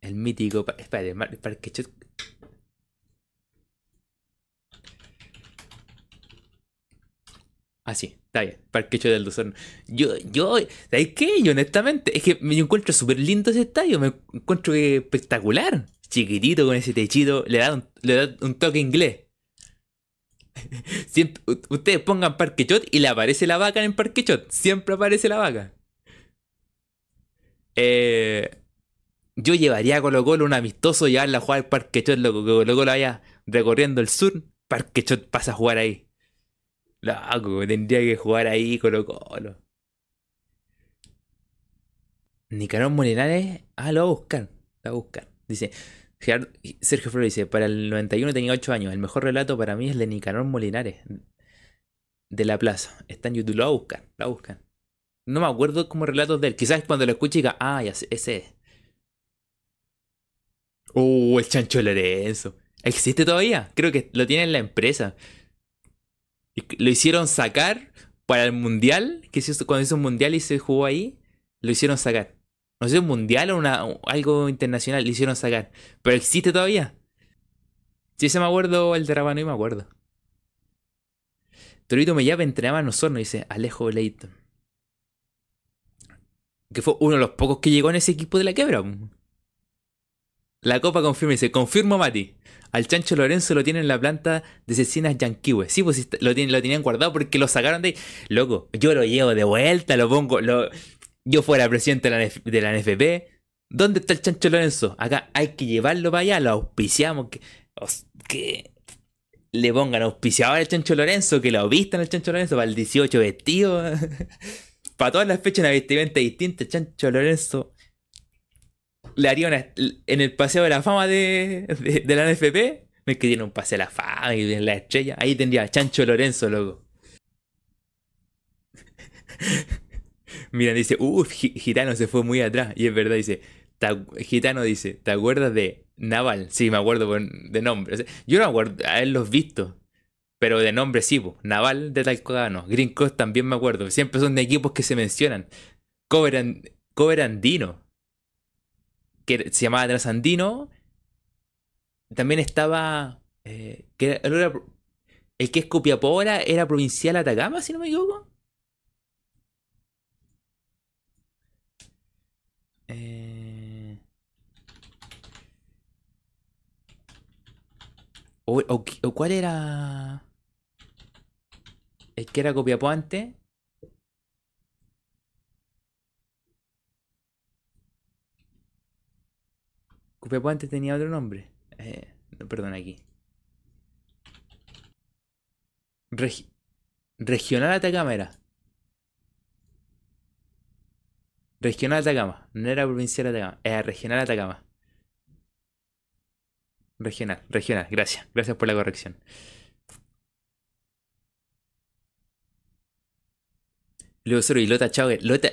El mítico. Espérate, Parque Shot. Ah, sí, está bien. Parque Shot del Luzón. Yo, yo, ¿sabes qué? Yo honestamente, es que me encuentro súper lindo ese estadio. Me encuentro espectacular. Chiquitito con ese techito. Le da le da un toque inglés. *laughs* Siempre, ustedes pongan Parquechot y le aparece la vaca en Parquechot. Siempre aparece la vaca. Eh, yo llevaría a Colo Colo un amistoso y llevarla a jugar al Parquechot, loco. Que Colo Colo vaya recorriendo el sur. Parquechot pasa a jugar ahí. Loco, tendría que jugar ahí Colo Colo. Nicanor Molinares. Ah, lo va a buscar. Lo va a buscar. Dice. Sergio Flores dice, para el 91 tenía 8 años. El mejor relato para mí es el de Nicanor Molinares. De la plaza. Está en YouTube. Lo buscar. Lo buscan. No me acuerdo como relatos de él. Quizás cuando lo escuche diga, ah, ese es. Uh, el Chancho Lorenzo. ¿Existe todavía? Creo que lo tiene en la empresa. Lo hicieron sacar para el mundial. Que cuando hizo un mundial y se jugó ahí. Lo hicieron sacar no sé, un mundial o una, algo internacional, le hicieron sacar. Pero existe todavía. Si se me acuerdo el de Rabano y me acuerdo. Torito me llama entrenaba en Osorno, dice Alejo Leighton. Que fue uno de los pocos que llegó en ese equipo de la quebra. La copa confirma, dice, confirmo Mati. Al Chancho Lorenzo lo tienen en la planta de Cecinas Yanquiwe. Sí, pues lo, tienen, lo tenían guardado porque lo sacaron de ahí. Loco, yo lo llevo de vuelta, lo pongo, lo, yo fuera presidente de la, NFP, ¿dónde está el Chancho Lorenzo? Acá hay que llevarlo para allá, lo auspiciamos, que, que le pongan auspiciador al Chancho Lorenzo, que lo vistan al Chancho Lorenzo para el 18 vestido. *laughs* para todas las fechas una vestimenta distinta, Chancho Lorenzo le haría una, en el paseo de la fama de, de, la NFP. Me que tiene un paseo de la fama y en la estrella. Ahí tendría Chancho Lorenzo, loco. *laughs* Mira, dice, uff, Gitano se fue muy atrás. Y es verdad, dice, Gitano dice, ¿te acuerdas de Naval? Sí, me acuerdo de nombre. yo no me acuerdo haberlos visto. Pero de nombre sí, Naval de Talcodano. Green Coast también me acuerdo. Siempre son de equipos que se mencionan. Cover, Andino. Que se llamaba Transandino. También estaba. Eh, que el que es Copiapó era provincial Atacama, si no me equivoco. O, cuál era? ¿El que era Copiapó antes? Copiapó antes tenía otro nombre. Eh, perdón, aquí. Regional Atacama era. Regional Atacama. No era provincial Atacama. Era regional Atacama. Regional, regional. Gracias. Gracias por la corrección. Luego y Lota Schwager. Lota,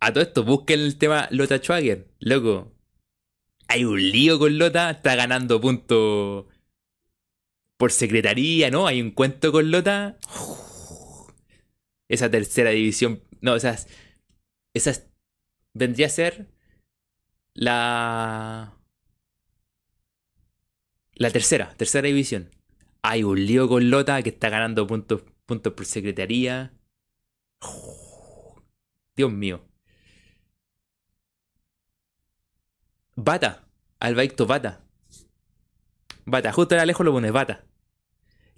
a todo esto, busquen el tema Lota Schwager. Loco. Hay un lío con Lota. Está ganando puntos por secretaría, ¿no? Hay un cuento con Lota. Esa tercera división. No, esas. Esas. Vendría a ser. La. La tercera, tercera división. Hay un lío con Lota que está ganando puntos, puntos por secretaría. *sighs* Dios mío. Bata. Albaicto Bata. Bata. Justo era lejos lo pones Bata.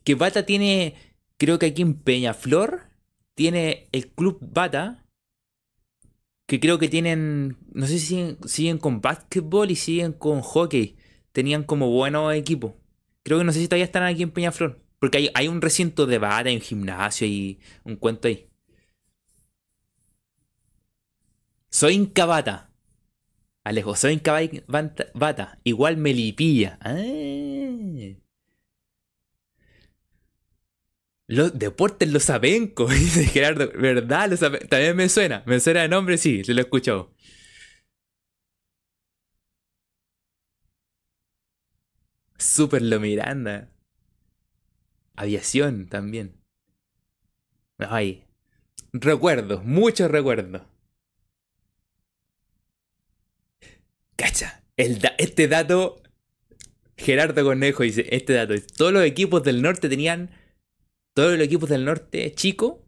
Que Bata tiene. Creo que aquí en Peñaflor. Tiene el club Bata. Que creo que tienen. No sé si siguen, siguen con básquetbol y siguen con hockey. Tenían como buenos equipos. Creo que no sé si todavía están aquí en Peñaflor. Porque hay, hay un recinto de bata, hay un gimnasio y un cuento ahí. Soy Incabata. Alejo, soy Incabata. Igual Melipilla. Ah. Los deportes los sabenco, *laughs* dice Gerardo. ¿Verdad? Los También me suena. Me suena de nombre, sí, se lo he escuchado. Super lo Miranda. Aviación también. Ay. Recuerdos, muchos recuerdos. Cacha, este dato. Gerardo Conejo dice: Este dato. Todos los equipos del norte tenían. Todos los equipos del norte, chico,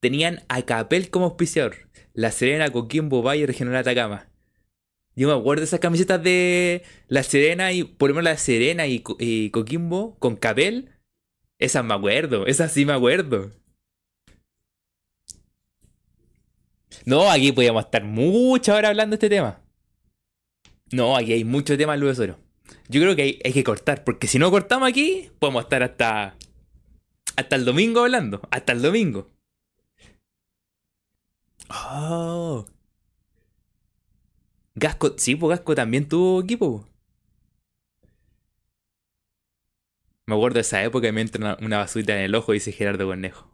tenían a Capel como auspiciador. La Serena, Coquimbo, Valle, Regional Atacama. Yo me acuerdo de esas camisetas de La Serena y por lo menos La Serena y, Coquimbo con Capel. Esas me acuerdo, esas sí me acuerdo. No, aquí podríamos estar muchas horas hablando de este tema. No, aquí hay mucho tema Luis Oro. Yo creo que hay, hay, que cortar, porque si no cortamos aquí, podemos estar hasta. hasta el domingo hablando. Hasta el domingo. Oh. Gasco, sí, pues Gasco también tuvo equipo. Me acuerdo de esa época y me entra una, basurita en el ojo, dice Gerardo Cornejo.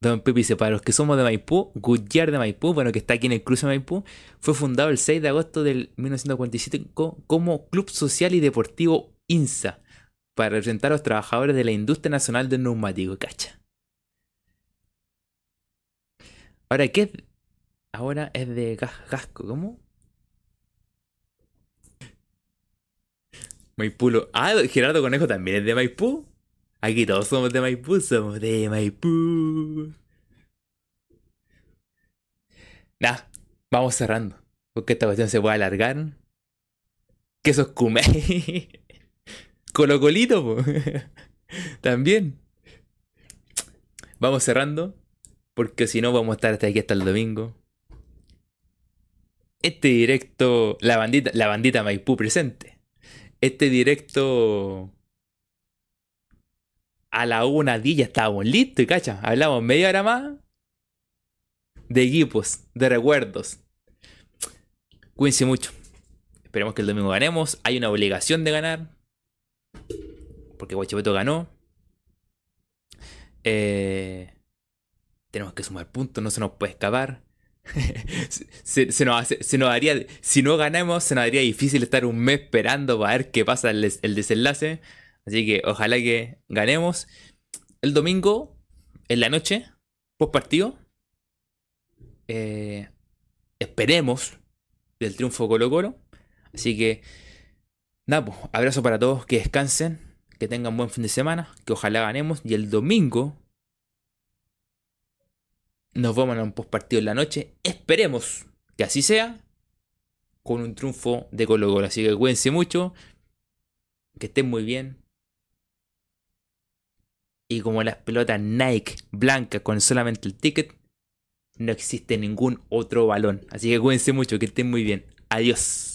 Don Pepe dice, para los que somos de Maipú, Gutiérrez de Maipú, bueno, que está aquí en el cruce de Maipú, fue fundado el 6 de agosto del 1947 como Club Social y Deportivo INSA, para representar a los trabajadores de la industria nacional del neumático, cacha. Ahora, ¿qué es? Ahora es de Gasco, ¿cómo? Maipú. Ah, Gerardo Conejo también es de Maipú. Aquí todos somos de Maipú, somos de Maipú. Nah, vamos cerrando. Porque esta cuestión se puede alargar. ¿Qué sos *laughs* Colocolito, *laughs* También. Vamos cerrando. Porque si no, vamos a estar hasta aquí hasta el domingo. Este directo. La bandita, la bandita Maipú presente. Este directo. A la una día estábamos listos, y cacha. Hablamos media hora más. De equipos, de recuerdos. Cuídense mucho. Esperemos que el domingo ganemos. Hay una obligación de ganar. Porque Guachipeto ganó. Eh, tenemos que sumar puntos, no se nos puede escapar. *laughs* se, nos haría, si no ganamos, se nos haría difícil estar un mes esperando para ver qué pasa el, desenlace. Así que ojalá que ganemos. El domingo, en la noche, post partido, eh, esperemos del triunfo Colo Colo. Así que, nada, pues, abrazo para todos, que descansen, que tengan buen fin de semana, que ojalá ganemos. Y el domingo nos vamos a un postpartido en la noche. Esperemos que así sea. Con un triunfo de Colo Colo. Así que cuídense mucho. Que estén muy bien. Y como las pelotas Nike blancas con solamente el ticket, no existe ningún otro balón. Así que cuídense mucho, que estén muy bien. Adiós.